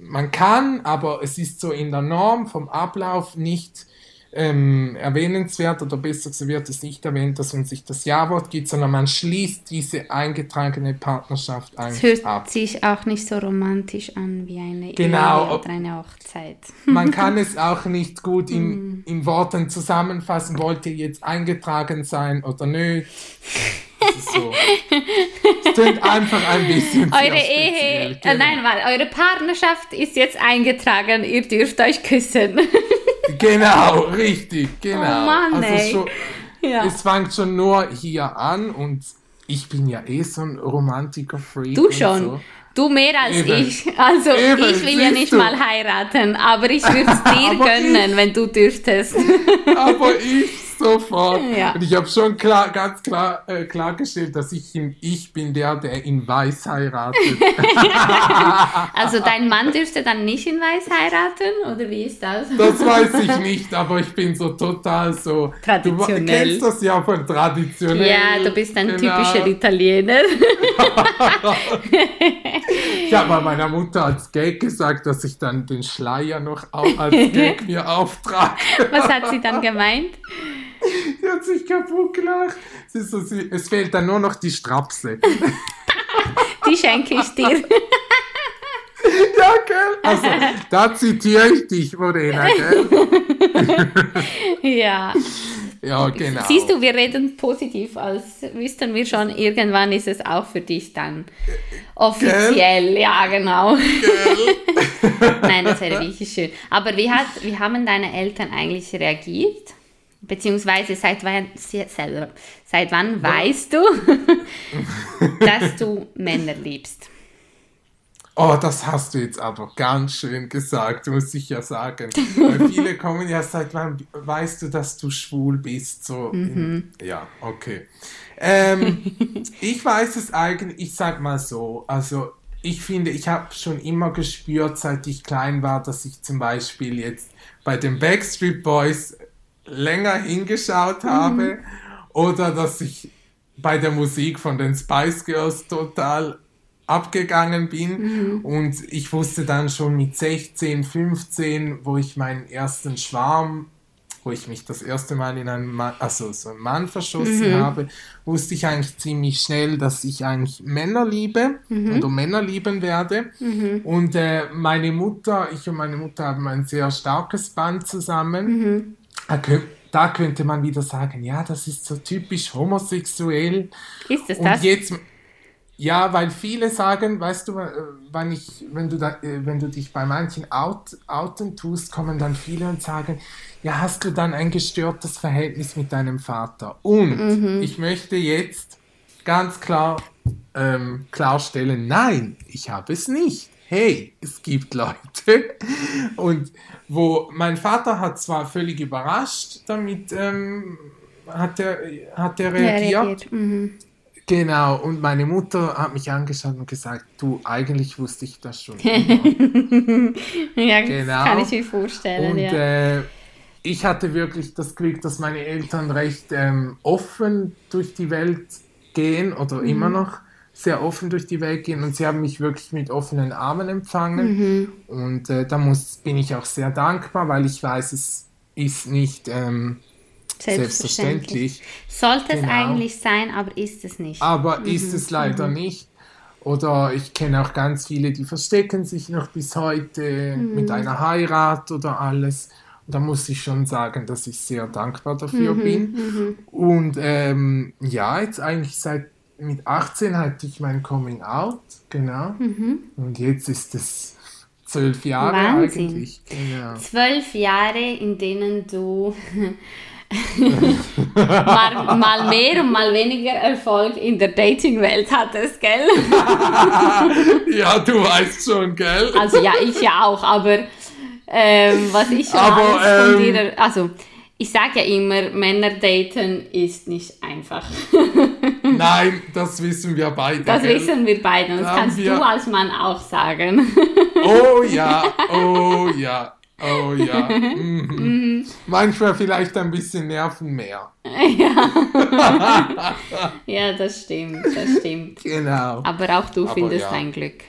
man kann, aber es ist so in der Norm vom Ablauf nicht ähm, erwähnenswert oder besser so wird es nicht erwähnt, dass man sich das Ja-Wort gibt, sondern man schließt diese eingetragene Partnerschaft ab. Es hört ab. sich auch nicht so romantisch an wie eine genau, Ehe oder eine Hochzeit. Man kann es auch nicht gut in, mm. in Worten zusammenfassen, wollt ihr jetzt eingetragen sein oder nicht. So. Es klingt einfach ein bisschen. Eure Ehe, genau. nein, mal, eure Partnerschaft ist jetzt eingetragen, ihr dürft euch küssen. Genau, richtig, genau. Oh Mann, also ey. Schon, ja. Es fängt schon nur hier an und ich bin ja eh so ein Romantiker-Freak. Du schon. So. Du mehr als Eben. ich. Also Eben, ich will ja nicht du. mal heiraten, aber ich würde es dir gönnen, ich, wenn du dürftest. aber ich sofort. Ja. Und ich habe schon klar, ganz klar äh, klargestellt, dass ich, in, ich bin der, der in Weiß heiratet. also dein Mann dürfte dann nicht in Weiß heiraten, oder wie ist das? Das weiß ich nicht, aber ich bin so total so... Traditionell. Du kennst das ja von traditionell. Ja, du bist ein genau. typischer Italiener. ich habe mal meiner Mutter als Gag gesagt, dass ich dann den Schleier noch als Gag mir auftrage. Was hat sie dann gemeint? Hat sich kaputt gelacht. Sie so, sie, es fehlt dann nur noch die Strapse. Die schenke ich dir. Ja, gell? Also, da zitiere ich dich, Morena, gell? Ja. Ja, genau. Siehst du, wir reden positiv, als wüssten wir schon, irgendwann ist es auch für dich dann offiziell. Gell? Ja, genau. Nein, das wäre wirklich schön. Aber wie, hat, wie haben deine Eltern eigentlich reagiert? Beziehungsweise seit wann, seit wann weißt du, dass du Männer liebst? Oh, das hast du jetzt aber ganz schön gesagt, muss ich ja sagen. Weil viele kommen ja, seit wann weißt du, dass du schwul bist? So, mhm. in, ja, okay. Ähm, ich weiß es eigentlich, ich sag mal so, also ich finde, ich habe schon immer gespürt, seit ich klein war, dass ich zum Beispiel jetzt bei den Backstreet Boys länger hingeschaut habe mhm. oder dass ich bei der Musik von den Spice Girls total abgegangen bin mhm. und ich wusste dann schon mit 16, 15, wo ich meinen ersten Schwarm, wo ich mich das erste Mal in einen Mann, also so einen Mann verschossen mhm. habe, wusste ich eigentlich ziemlich schnell, dass ich eigentlich Männer liebe mhm. oder Männer lieben werde. Mhm. Und äh, meine Mutter, ich und meine Mutter haben ein sehr starkes Band zusammen. Da könnte man wieder sagen, ja, das ist so typisch homosexuell. Ist es und das? Jetzt, ja, weil viele sagen, weißt du, wenn, ich, wenn, du, da, äh, wenn du dich bei manchen out, outen tust, kommen dann viele und sagen, ja, hast du dann ein gestörtes Verhältnis mit deinem Vater? Und mhm. ich möchte jetzt ganz klar ähm, klarstellen, nein, ich habe es nicht hey, es gibt Leute. Und wo mein Vater hat zwar völlig überrascht damit, ähm, hat, er, hat er reagiert. Ja, reagiert. Mhm. Genau, und meine Mutter hat mich angeschaut und gesagt, du, eigentlich wusste ich das schon. ja, genau. kann ich mir vorstellen. Und ja. äh, ich hatte wirklich das Glück, dass meine Eltern recht ähm, offen durch die Welt gehen oder mhm. immer noch sehr offen durch die Welt gehen und sie haben mich wirklich mit offenen Armen empfangen. Mhm. Und äh, da muss, bin ich auch sehr dankbar, weil ich weiß, es ist nicht ähm, selbstverständlich. selbstverständlich. Sollte genau. es eigentlich sein, aber ist es nicht. Aber mhm. ist es leider mhm. nicht. Oder ich kenne auch ganz viele, die verstecken sich noch bis heute mhm. mit einer Heirat oder alles. Und da muss ich schon sagen, dass ich sehr dankbar dafür mhm, bin. Mhm. Und ähm, ja, jetzt eigentlich seit mit 18 hatte ich mein Coming Out, genau. Mhm. Und jetzt ist es zwölf Jahre Wahnsinn. eigentlich. Genau. Zwölf Jahre, in denen du mal, mal, mehr und mal weniger Erfolg in der Dating-Welt hattest, gell? ja, du weißt schon, gell? Also ja, ich ja auch, aber ähm, was ich schon aber, alles von ähm, dir, also ich sage ja immer, Männer daten ist nicht einfach. Nein, das wissen wir beide. Das gell? wissen wir beide und das kannst wir... du als Mann auch sagen. Oh ja, oh ja. Oh ja. Mhm. Mhm. Manchmal vielleicht ein bisschen Nerven mehr. Ja. ja, das stimmt, das stimmt. Genau. Aber auch du Aber findest ja. dein Glück.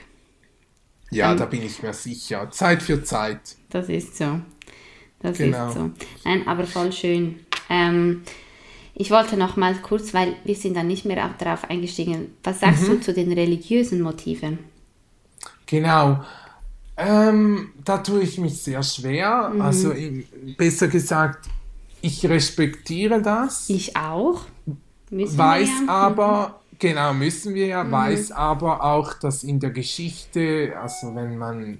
Ja, ähm, da bin ich mir sicher. Zeit für Zeit. Das ist so. Das genau. ist so. Nein, aber voll schön. Ähm, ich wollte noch mal kurz, weil wir sind dann nicht mehr auch darauf eingestiegen. Was sagst mhm. du zu den religiösen Motiven? Genau. Ähm, da tue ich mich sehr schwer. Mhm. Also besser gesagt, ich respektiere das. Ich auch. Müssen weiß ja. aber, mhm. genau müssen wir ja, mhm. weiß aber auch, dass in der Geschichte, also wenn man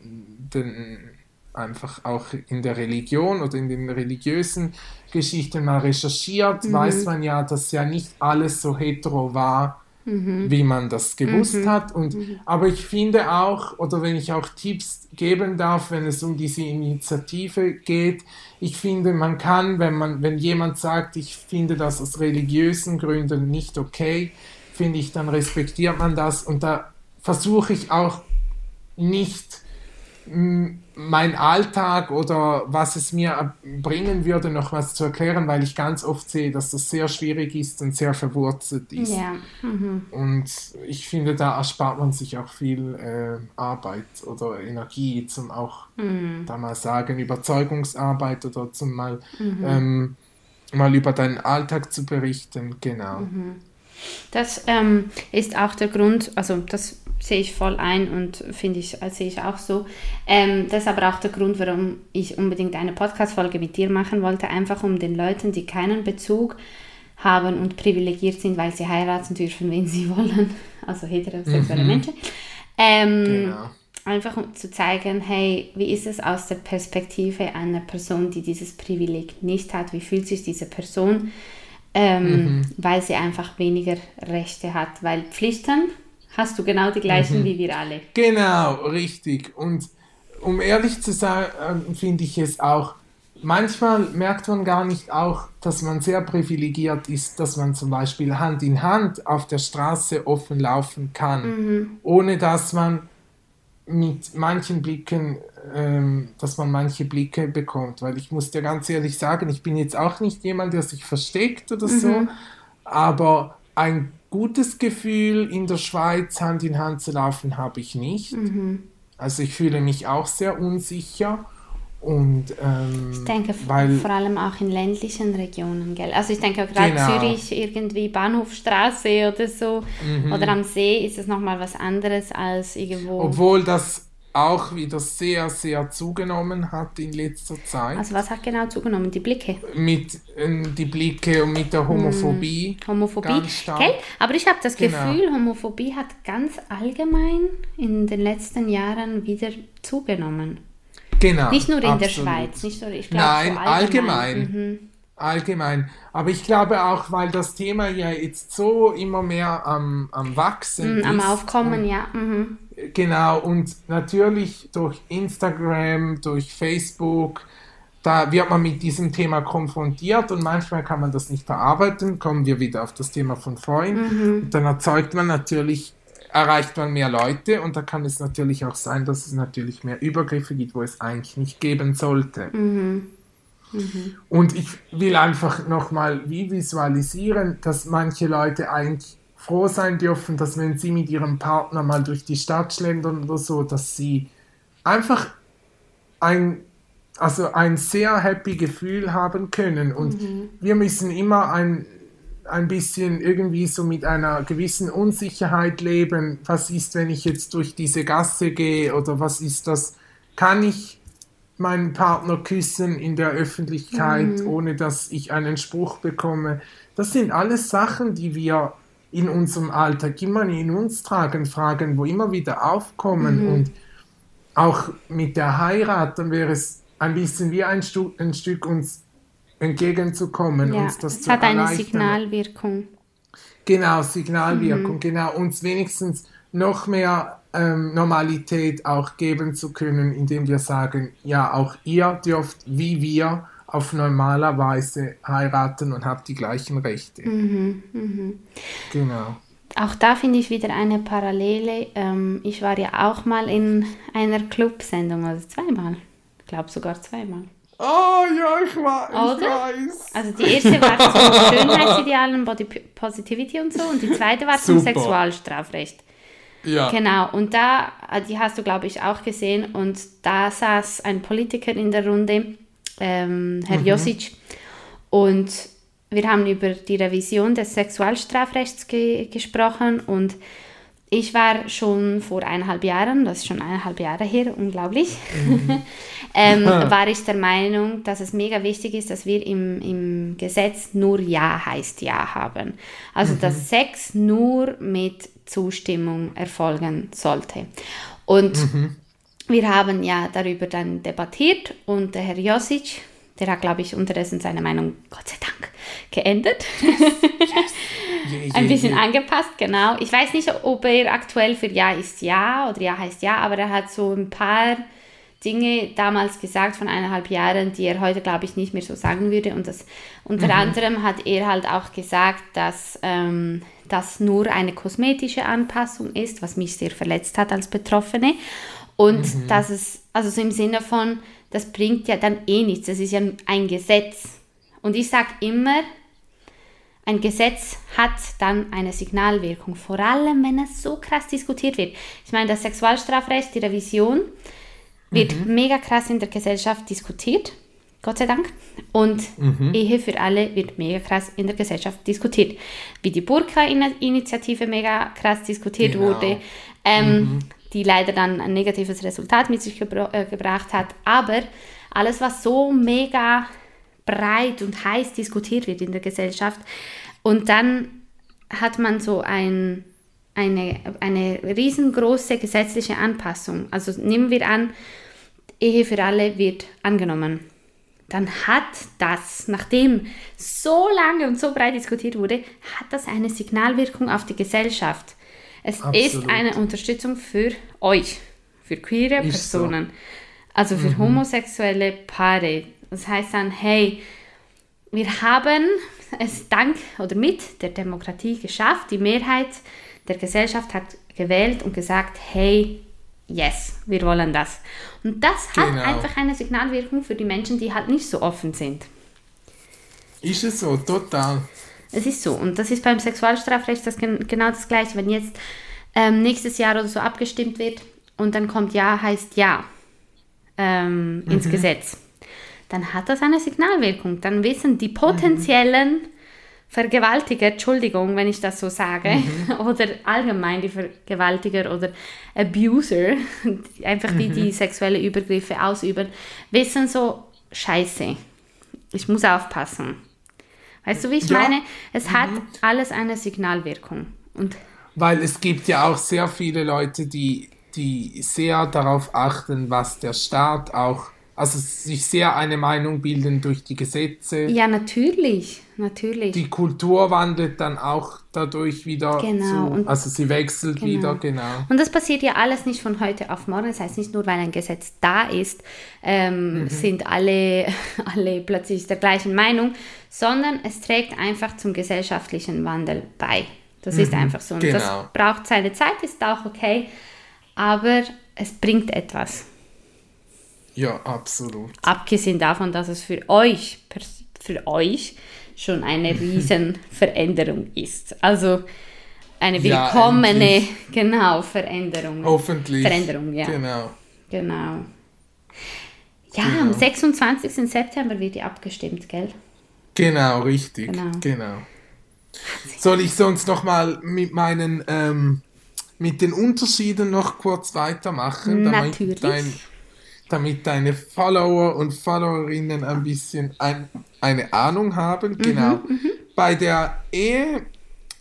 den einfach auch in der Religion oder in den religiösen Geschichten mal recherchiert, mhm. weiß man ja, dass ja nicht alles so hetero war, mhm. wie man das gewusst mhm. hat. Und, mhm. Aber ich finde auch, oder wenn ich auch Tipps geben darf, wenn es um diese Initiative geht, ich finde, man kann, wenn man, wenn jemand sagt, ich finde das aus religiösen Gründen nicht okay, finde ich, dann respektiert man das und da versuche ich auch nicht mein Alltag oder was es mir bringen würde, noch was zu erklären, weil ich ganz oft sehe, dass das sehr schwierig ist und sehr verwurzelt ist. Ja. Mhm. Und ich finde, da erspart man sich auch viel äh, Arbeit oder Energie zum auch, mhm. da mal sagen, Überzeugungsarbeit oder zum mal, mhm. ähm, mal über deinen Alltag zu berichten. Genau. Mhm. Das ähm, ist auch der Grund, also das sehe ich voll ein und finde ich, äh, sehe ich auch so. Ähm, das ist aber auch der Grund, warum ich unbedingt eine Podcast-Folge mit dir machen wollte, einfach um den Leuten, die keinen Bezug haben und privilegiert sind, weil sie heiraten dürfen, wen sie wollen, also heterosexuelle mhm. Menschen, ähm, genau. einfach um zu zeigen, hey, wie ist es aus der Perspektive einer Person, die dieses Privileg nicht hat, wie fühlt sich diese Person, ähm, mhm. weil sie einfach weniger Rechte hat, weil Pflichten hast du genau die gleichen mhm. wie wir alle. Genau, richtig. Und um ehrlich zu sein, finde ich es auch, manchmal merkt man gar nicht auch, dass man sehr privilegiert ist, dass man zum Beispiel Hand in Hand auf der Straße offen laufen kann, mhm. ohne dass man mit manchen Blicken, ähm, dass man manche Blicke bekommt. Weil ich muss dir ganz ehrlich sagen, ich bin jetzt auch nicht jemand, der sich versteckt oder mhm. so, aber ein gutes Gefühl, in der Schweiz Hand in Hand zu laufen, habe ich nicht. Mhm. Also ich fühle mich auch sehr unsicher. Und, ähm, ich denke weil, vor allem auch in ländlichen Regionen, gell? Also ich denke gerade genau. Zürich, irgendwie Bahnhofstraße oder so, mhm. oder am See ist es nochmal was anderes als irgendwo. Obwohl das auch wieder sehr, sehr zugenommen hat in letzter Zeit. Also was hat genau zugenommen? Die Blicke? Mit äh, die Blicke und mit der Homophobie. Hm, Homophobie. Ganz stark. Okay. Aber ich habe das genau. Gefühl, Homophobie hat ganz allgemein in den letzten Jahren wieder zugenommen. Genau. Nicht nur in absolut. der Schweiz. Nicht nur, ich glaub, Nein, so allgemein. allgemein. Mhm. Allgemein. Aber ich glaube auch, weil das Thema ja jetzt so immer mehr am, am Wachsen mhm, ist. Am Aufkommen, ja. Mhm. Genau, und natürlich durch Instagram, durch Facebook, da wird man mit diesem Thema konfrontiert und manchmal kann man das nicht verarbeiten. Kommen wir wieder auf das Thema von vorhin. Mhm. Und dann erzeugt man natürlich, erreicht man mehr Leute und da kann es natürlich auch sein, dass es natürlich mehr Übergriffe gibt, wo es eigentlich nicht geben sollte. Mhm. Und ich will einfach nochmal wie visualisieren, dass manche Leute eigentlich froh sein dürfen, dass wenn sie mit ihrem Partner mal durch die Stadt schlendern oder so, dass sie einfach ein, also ein sehr happy Gefühl haben können. Und mhm. wir müssen immer ein, ein bisschen irgendwie so mit einer gewissen Unsicherheit leben. Was ist, wenn ich jetzt durch diese Gasse gehe oder was ist das? Kann ich meinen Partner küssen in der Öffentlichkeit, mhm. ohne dass ich einen Spruch bekomme? Das sind alles Sachen, die wir in unserem Alltag immer in uns tragen, Fragen, wo immer wieder aufkommen. Mhm. Und auch mit der Heirat, dann wäre es ein bisschen wie ein, Stu ein Stück uns entgegenzukommen, ja, uns das es zu hat eine Signalwirkung. Genau, Signalwirkung, mhm. genau, uns wenigstens noch mehr ähm, Normalität auch geben zu können, indem wir sagen, ja, auch ihr dürft wie wir auf normaler Weise heiraten und habt die gleichen Rechte. Mhm, mh. Genau. Auch da finde ich wieder eine Parallele. Ähm, ich war ja auch mal in einer Clubsendung, also zweimal. Ich glaube sogar zweimal. Oh ja, ich, weiß. Also die erste war zum Schönheitsidealen, Body Positivity und so und die zweite war zum. Sexualstrafrecht. Ja. Genau, und da, äh, die hast du glaube ich auch gesehen und da saß ein Politiker in der Runde, ähm, Herr mhm. Josic, und wir haben über die Revision des Sexualstrafrechts ge gesprochen und ich war schon vor eineinhalb Jahren, das ist schon eineinhalb Jahre her, unglaublich, mhm. ähm, war ich der Meinung, dass es mega wichtig ist, dass wir im, im Gesetz nur Ja heißt Ja haben. Also mhm. dass Sex nur mit Zustimmung erfolgen sollte. Und mhm. wir haben ja darüber dann debattiert und der Herr Josic, der hat, glaube ich, unterdessen seine Meinung, Gott sei Dank, geändert. Yes. Yes. Ein bisschen yeah, angepasst, genau. Ich weiß nicht, ob er aktuell für Ja ist Ja oder Ja heißt Ja, aber er hat so ein paar Dinge damals gesagt von eineinhalb Jahren, die er heute, glaube ich, nicht mehr so sagen würde. Und das unter mhm. anderem hat er halt auch gesagt, dass ähm, das nur eine kosmetische Anpassung ist, was mich sehr verletzt hat als Betroffene. Und mhm. dass es, also so im Sinne von, das bringt ja dann eh nichts, das ist ja ein Gesetz. Und ich sage immer, ein Gesetz hat dann eine Signalwirkung, vor allem wenn es so krass diskutiert wird. Ich meine, das Sexualstrafrecht, die Revision, wird mhm. mega krass in der Gesellschaft diskutiert, Gott sei Dank. Und mhm. Ehe für alle wird mega krass in der Gesellschaft diskutiert. Wie die Burka-Initiative mega krass diskutiert genau. wurde, ähm, mhm. die leider dann ein negatives Resultat mit sich gebra äh, gebracht hat. Aber alles, was so mega breit und heiß diskutiert wird in der Gesellschaft. Und dann hat man so ein, eine, eine riesengroße gesetzliche Anpassung. Also nehmen wir an, Ehe für alle wird angenommen. Dann hat das, nachdem so lange und so breit diskutiert wurde, hat das eine Signalwirkung auf die Gesellschaft. Es Absolut. ist eine Unterstützung für euch, für queere ist Personen, so. also für mhm. homosexuelle Paare, das heißt dann, hey, wir haben es dank oder mit der Demokratie geschafft. Die Mehrheit der Gesellschaft hat gewählt und gesagt, hey, yes, wir wollen das. Und das genau. hat einfach eine Signalwirkung für die Menschen, die halt nicht so offen sind. Ist es so, total. Es ist so. Und das ist beim Sexualstrafrecht das, genau das Gleiche. Wenn jetzt ähm, nächstes Jahr oder so abgestimmt wird und dann kommt Ja heißt Ja ähm, mhm. ins Gesetz dann hat das eine Signalwirkung. Dann wissen die potenziellen Vergewaltiger, Entschuldigung, wenn ich das so sage, mhm. oder allgemein die Vergewaltiger oder Abuser, einfach die, die mhm. sexuelle Übergriffe ausüben, wissen so, scheiße, ich muss aufpassen. Weißt du, wie ich ja. meine? Es hat mhm. alles eine Signalwirkung. Und Weil es gibt ja auch sehr viele Leute, die, die sehr darauf achten, was der Staat auch also sich sehr eine Meinung bilden durch die Gesetze. Ja, natürlich, natürlich. Die Kultur wandelt dann auch dadurch wieder genau. Zu, und, also sie wechselt genau. wieder, genau. Und das passiert ja alles nicht von heute auf morgen. Das heißt nicht nur, weil ein Gesetz da ist, ähm, mhm. sind alle, alle plötzlich der gleichen Meinung, sondern es trägt einfach zum gesellschaftlichen Wandel bei. Das mhm. ist einfach so. Und genau. das braucht seine Zeit, ist auch okay, aber es bringt etwas. Ja, absolut. Abgesehen davon, dass es für euch, für euch schon eine riesen Veränderung ist. Also eine willkommene, ja, genau, Veränderung. Hoffentlich. Veränderung, ja. Genau. Genau. Ja, genau. am 26. September wird die abgestimmt, gell? Genau, richtig. Genau. genau. Soll ich sonst noch mal mit meinen ähm, mit den Unterschieden noch kurz weitermachen, damit, Natürlich. Dein, damit deine Follower und Followerinnen ein bisschen ein, eine Ahnung haben. Mhm, genau. Mhm, Bei der Ehe,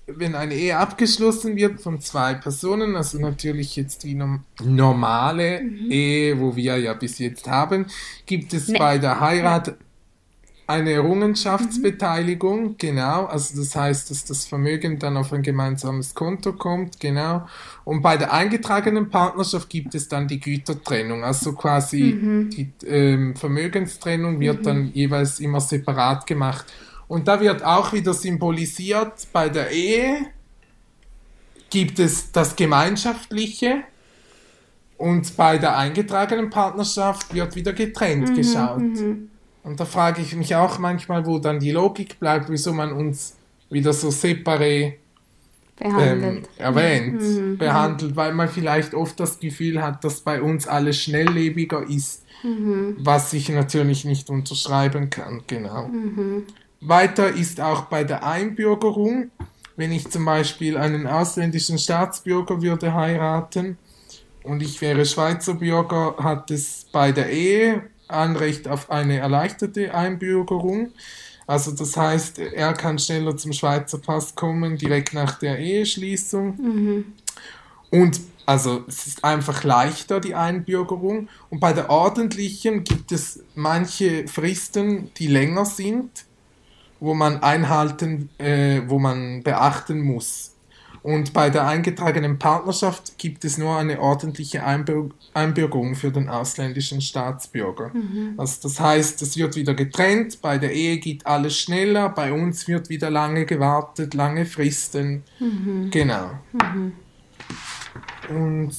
wenn eine Ehe abgeschlossen wird von zwei Personen, also natürlich jetzt die normale mhm. Ehe, wo wir ja bis jetzt haben, gibt es nee. bei der Heirat eine Errungenschaftsbeteiligung, mhm. genau. Also das heißt, dass das Vermögen dann auf ein gemeinsames Konto kommt, genau. Und bei der eingetragenen Partnerschaft gibt es dann die Gütertrennung. Also quasi mhm. die ähm, Vermögenstrennung wird mhm. dann jeweils immer separat gemacht. Und da wird auch wieder symbolisiert, bei der Ehe gibt es das Gemeinschaftliche und bei der eingetragenen Partnerschaft wird wieder getrennt mhm, geschaut. Mhm. Und da frage ich mich auch manchmal, wo dann die Logik bleibt, wieso man uns wieder so separé ähm, erwähnt, mhm. mhm. behandelt, weil man vielleicht oft das Gefühl hat, dass bei uns alles schnelllebiger ist, mhm. was ich natürlich nicht unterschreiben kann, genau. Mhm. Weiter ist auch bei der Einbürgerung, wenn ich zum Beispiel einen ausländischen Staatsbürger würde heiraten und ich wäre Schweizer Bürger, hat es bei der Ehe Anrecht auf eine erleichterte Einbürgerung. Also das heißt, er kann schneller zum Schweizer Pass kommen, direkt nach der Eheschließung. Mhm. Und also es ist einfach leichter, die Einbürgerung. Und bei der ordentlichen gibt es manche Fristen, die länger sind, wo man einhalten, äh, wo man beachten muss. Und bei der eingetragenen Partnerschaft gibt es nur eine ordentliche Einbür Einbürgerung für den ausländischen Staatsbürger. Mhm. Also das heißt, es wird wieder getrennt, bei der Ehe geht alles schneller, bei uns wird wieder lange gewartet, lange Fristen. Mhm. Genau. Mhm. Und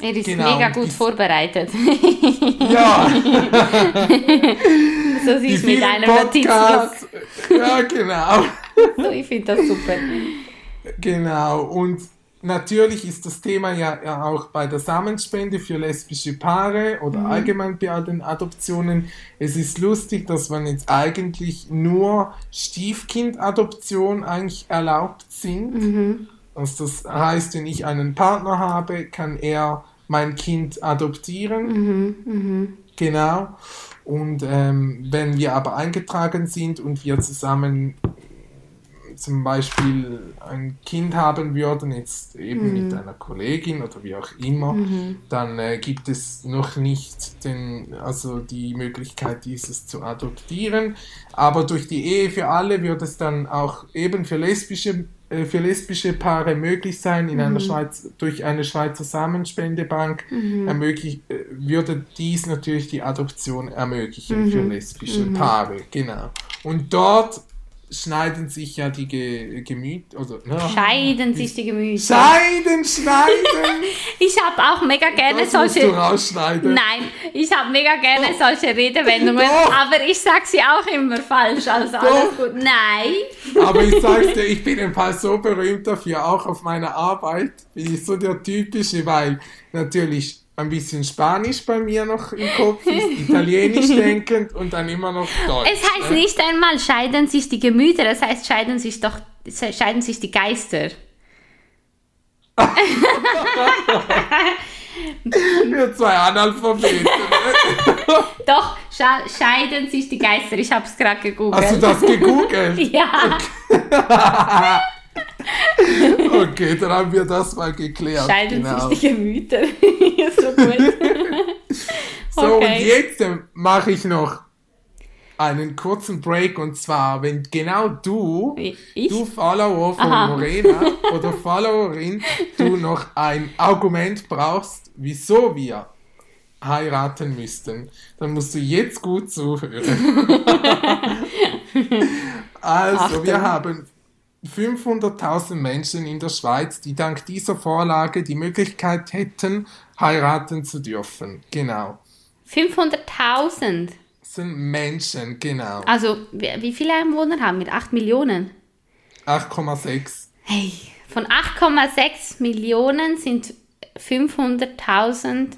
er ist genau, mega gut vorbereitet. Ja. so sieht es mit einem Notizblock. Ja, genau. ich finde das super. Genau, und natürlich ist das Thema ja, ja auch bei der Samenspende für lesbische Paare oder mhm. allgemein bei den Adoptionen. Es ist lustig, dass man jetzt eigentlich nur Stiefkindadoption eigentlich erlaubt sind. Mhm. Also das heißt, wenn ich einen Partner habe, kann er mein Kind adoptieren. Mhm. mhm. Genau. Und ähm, wenn wir aber eingetragen sind und wir zusammen zum Beispiel ein Kind haben würden, jetzt eben mhm. mit einer Kollegin oder wie auch immer, mhm. dann äh, gibt es noch nicht den, also die Möglichkeit, dieses zu adoptieren. Aber durch die Ehe für alle wird es dann auch eben für lesbische äh, für lesbische Paare möglich sein, in mhm. einer Schweiz, durch eine Schweizer Samenspendebank mhm. ermöglich, äh, würde dies natürlich die Adoption ermöglichen für mhm. lesbische mhm. Paare, genau. Und dort schneiden sich ja die Ge Gemüter. Also, ne? Scheiden sich die Gemüter. Scheiden, schneiden! ich habe auch mega gerne das solche. Musst du rausschneiden. Nein, ich habe mega gerne Doch. solche Redewendungen, Doch. aber ich sage sie auch immer falsch. Also alles gut. Nein. Aber ich sag's dir, ich bin ein paar so berühmt dafür, auch auf meiner Arbeit bin ich so der typische, weil natürlich ein bisschen Spanisch bei mir noch im Kopf ist, Italienisch denkend und dann immer noch Deutsch. Es heißt ne? nicht einmal scheiden sich die Gemüter, es heißt scheiden sich doch scheiden sich die Geister. Wir zwei Analphabeten. Ne? Doch, scheiden sich die Geister. Ich habe es gerade gegoogelt. Hast du das gegoogelt? ja. okay, dann haben wir das mal geklärt. Scheiden genau. sich die Gemüter. so gut. so, okay. und jetzt äh, mache ich noch einen kurzen Break und zwar, wenn genau du, ich? du Follower von Aha. Morena oder Followerin, du noch ein Argument brauchst, wieso wir heiraten müssten, dann musst du jetzt gut zuhören. also, Achtung. wir haben 500.000 Menschen in der Schweiz, die dank dieser Vorlage die Möglichkeit hätten, heiraten zu dürfen. Genau. 500.000? sind Menschen, genau. Also, wie viele Einwohner haben wir? 8 Millionen? 8,6. Hey, von 8,6 Millionen sind 500.000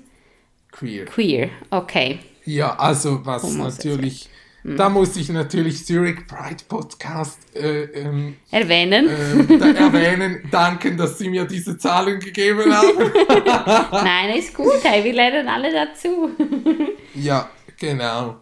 Queer. queer. Okay. Ja, also was Homosexuell. Natürlich, da muss ich natürlich Zurich Pride Podcast äh, ähm, Erwähnen. ähm, da erwähnen, danken, dass Sie mir diese Zahlen gegeben haben. Nein, ist gut. Hey, wir lernen alle dazu. Ja, genau.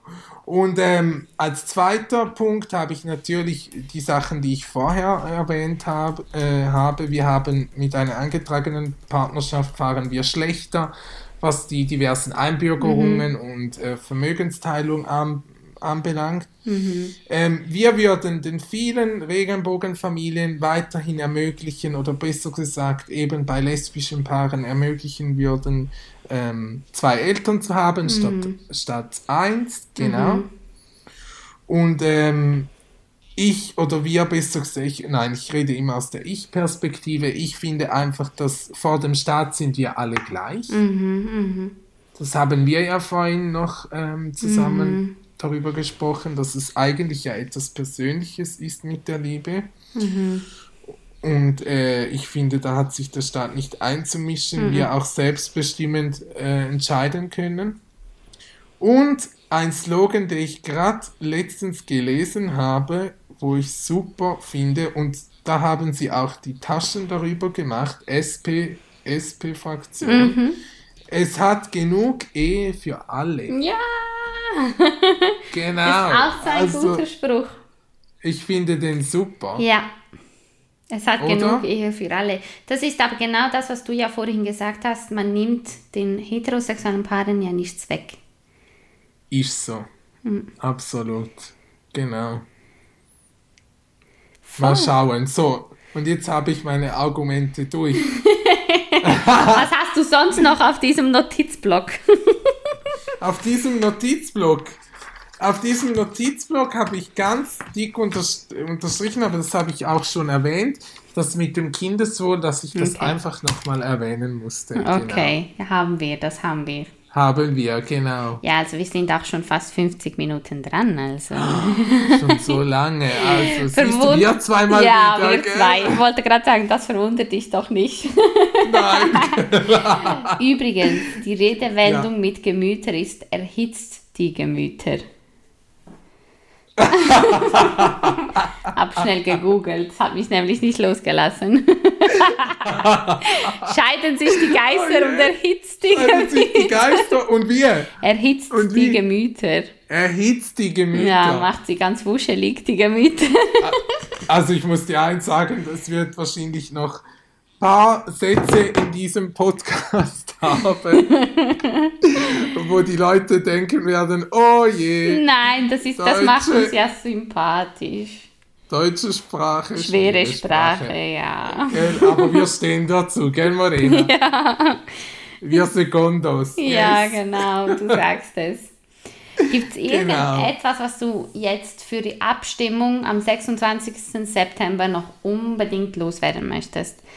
Und ähm, als zweiter Punkt habe ich natürlich die Sachen, die ich vorher erwähnt hab, äh, habe. Wir haben mit einer eingetragenen Partnerschaft fahren wir schlechter, was die diversen Einbürgerungen und äh, Vermögensteilung an, anbelangt. Ähm, wir würden den vielen Regenbogenfamilien weiterhin ermöglichen oder besser gesagt eben bei lesbischen Paaren ermöglichen würden, ähm, zwei Eltern zu haben statt, statt eins, genau. Und ähm, ich oder wir besser gesagt, ich, nein, ich rede immer aus der Ich-Perspektive. Ich finde einfach, dass vor dem Staat sind wir alle gleich. Das haben wir ja vorhin noch ähm, zusammen darüber gesprochen, dass es eigentlich ja etwas Persönliches ist mit der Liebe. Und äh, ich finde, da hat sich der Staat nicht einzumischen, wir auch selbstbestimmend äh, entscheiden können. Und ein Slogan, den ich gerade letztens gelesen habe, wo ich super finde, und da haben sie auch die Taschen darüber gemacht, SP, SP-Fraktion. Es hat genug Ehe für alle. Ja, Genau. ist auch so ein also, guter Spruch. ich finde den super. Ja. Es hat Oder? genug Ehe für alle. Das ist aber genau das, was du ja vorhin gesagt hast. Man nimmt den heterosexuellen Paaren ja nichts weg. Ist so. Hm. Absolut. Genau. Mal schauen. So, und jetzt habe ich meine Argumente durch. Was hast du sonst noch auf diesem Notizblock? Auf diesem Notizblock, auf diesem Notizblock habe ich ganz dick unters unterstrichen, aber das habe ich auch schon erwähnt, das mit dem Kindeswohl, dass ich das Okay. einfach nochmal erwähnen musste. Genau. Okay, haben wir, das haben wir. Haben wir, genau. Ja, also wir sind auch schon fast 50 Minuten dran, also. Schon so lange. Also, siehst du, wir zweimal ja, wieder. wir gell? zwei. Ich wollte gerade sagen, das verwundert dich doch nicht. Nein. Übrigens, die Redewendung mit Gemüter ist erhitzt die Gemüter. Hab schnell gegoogelt, hat mich nämlich nicht losgelassen. Scheiden sich die Geister Oh je. und erhitzt die Scheiden sich die Gemüter. Geister und wir Erhitzt Und die wie? Gemüter. erhitzt die Gemüter. Ja, macht sie ganz wuschelig, die Gemüter. Also ich muss dir eins sagen, das wird wahrscheinlich noch ein paar Sätze in diesem Podcast haben, wo die Leute denken werden, oh je, Nein, das, ist, das macht uns ja sympathisch. Deutsche Sprache, Schwere Sprache, ja. Gell, aber wir stehen dazu, gell Morena? Ja. Wir Secondos. Ja, yes. genau, du sagst es. Gibt es Genau. irgendetwas, was du jetzt für die Abstimmung am 26. September noch unbedingt loswerden möchtest?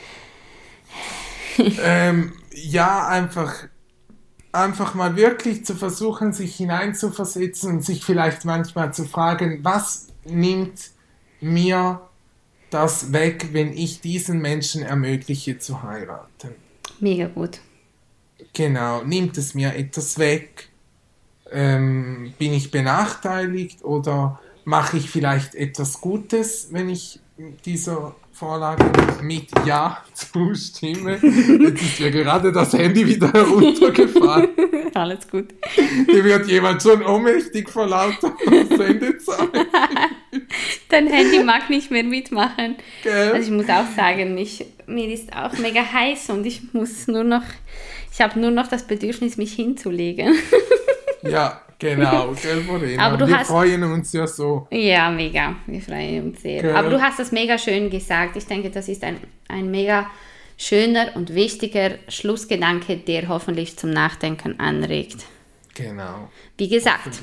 Ähm, ja, einfach, einfach mal wirklich zu versuchen, sich hineinzuversetzen und sich vielleicht manchmal zu fragen, was nimmt mir das weg, wenn ich diesen Menschen ermögliche zu heiraten? Mega gut. Genau, nimmt es mir etwas weg? Ähm, bin ich benachteiligt oder mache ich vielleicht etwas Gutes, wenn ich dieser Vorlage mit Ja zustimme? Jetzt ist mir gerade das Handy wieder heruntergefallen. Alles gut. Hier wird jemand schon ohnmächtig vor lauter Sendezeit. Dein Handy mag nicht mehr mitmachen. Gell? Also ich muss auch sagen, ich, mir ist auch mega heiß und ich muss nur noch, ich habe nur noch das Bedürfnis, mich hinzulegen. Ja, genau, gell, Morena? Aber du Wir hast- freuen uns ja so. Ja, mega. Wir freuen uns sehr. Gell? Aber du hast das mega schön gesagt. Ich denke, das ist ein, ein mega schöner und wichtiger Schlussgedanke, der hoffentlich zum Nachdenken anregt. Genau. Wie gesagt,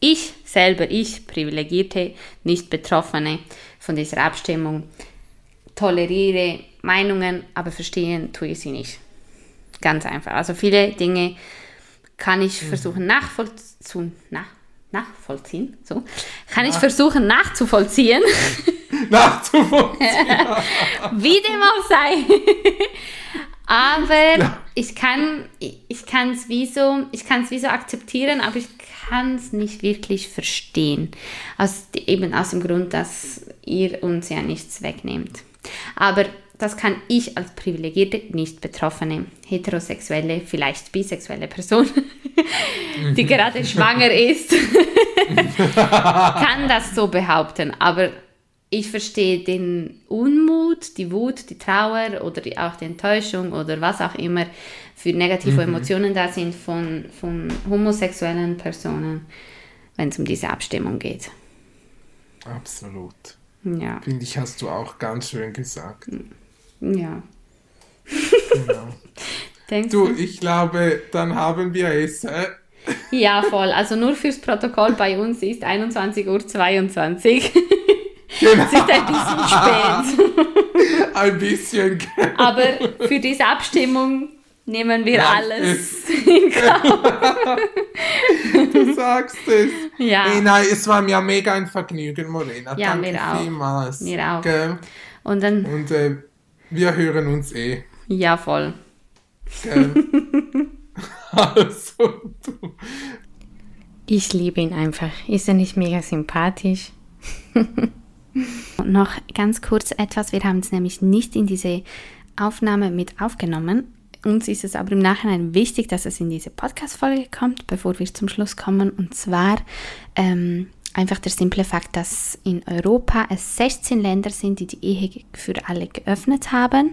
ich selber, ich, Privilegierte, nicht Betroffene von dieser Abstimmung, toleriere Meinungen, aber verstehen tue ich sie nicht. Ganz einfach. Also viele Dinge kann ich versuchen nachvollziehen. Nach, nachvollziehen, so. Kann ich versuchen nachzuvollziehen. nachzuvollziehen. Wie dem auch sei. aber ja. ich kann ich kann es wie so ich kann es wie so akzeptieren, aber ich kann es nicht wirklich verstehen. Aus, eben aus dem Grund, dass ihr uns ja nichts wegnehmt. Aber das kann ich als privilegierte, nicht betroffene, heterosexuelle, vielleicht bisexuelle Person, die gerade schwanger ist, kann das so behaupten. Aber ich verstehe den Unmut, die Wut, die Trauer oder die, auch die Enttäuschung oder was auch immer für negative mhm. Emotionen da sind von, von homosexuellen Personen, wenn es um diese Abstimmung geht. Absolut. Ja. Finde ich, hast du auch ganz schön gesagt. Ja. Genau. Denkst du, ich glaube, dann haben wir es. Äh? Ja, voll. Also nur fürs Protokoll bei uns ist 21.22 Uhr. Genau. Es ist ein bisschen spät. ein bisschen. Aber für diese Abstimmung nehmen wir ja, alles in Kauf. du sagst es. Ja. Nein, es war mir mega ein Vergnügen, Morena. Ja, Danke mir auch. vielmals. Mir auch. Und dann. Und äh, wir hören uns eh. Ja, voll. Gell? also, du. Ich liebe ihn einfach. Ist er nicht mega sympathisch? noch ganz kurz etwas. Wir haben es nämlich nicht in diese Aufnahme mit aufgenommen. Uns ist es aber im Nachhinein wichtig, dass es in diese Podcast-Folge kommt, bevor wir zum Schluss kommen. Und zwar ähm, einfach der simple Fakt, dass in Europa es 16 Länder sind, die die Ehe für alle geöffnet haben.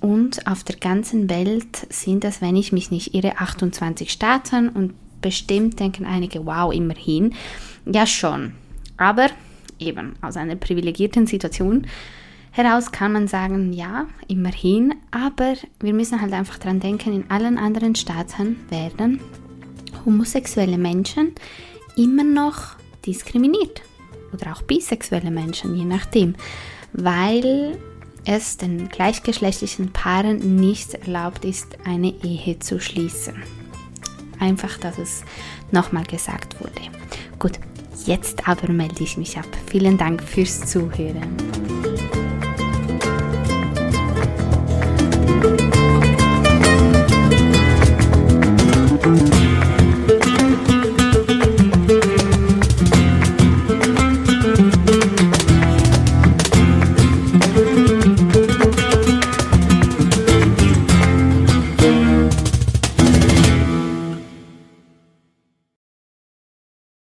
Und auf der ganzen Welt sind es, wenn ich mich nicht irre, 28 Staaten. Und bestimmt denken einige, wow, immerhin. Ja, schon. Aber eben aus einer privilegierten Situation heraus kann man sagen, ja, immerhin, aber wir müssen halt einfach daran denken, in allen anderen Staaten werden homosexuelle Menschen immer noch diskriminiert oder auch bisexuelle Menschen, je nachdem, weil es den gleichgeschlechtlichen Paaren nicht erlaubt ist, eine Ehe zu schließen. Einfach, dass es nochmal gesagt wurde. Gut, Jetzt aber melde ich mich ab. Vielen Dank fürs Zuhören.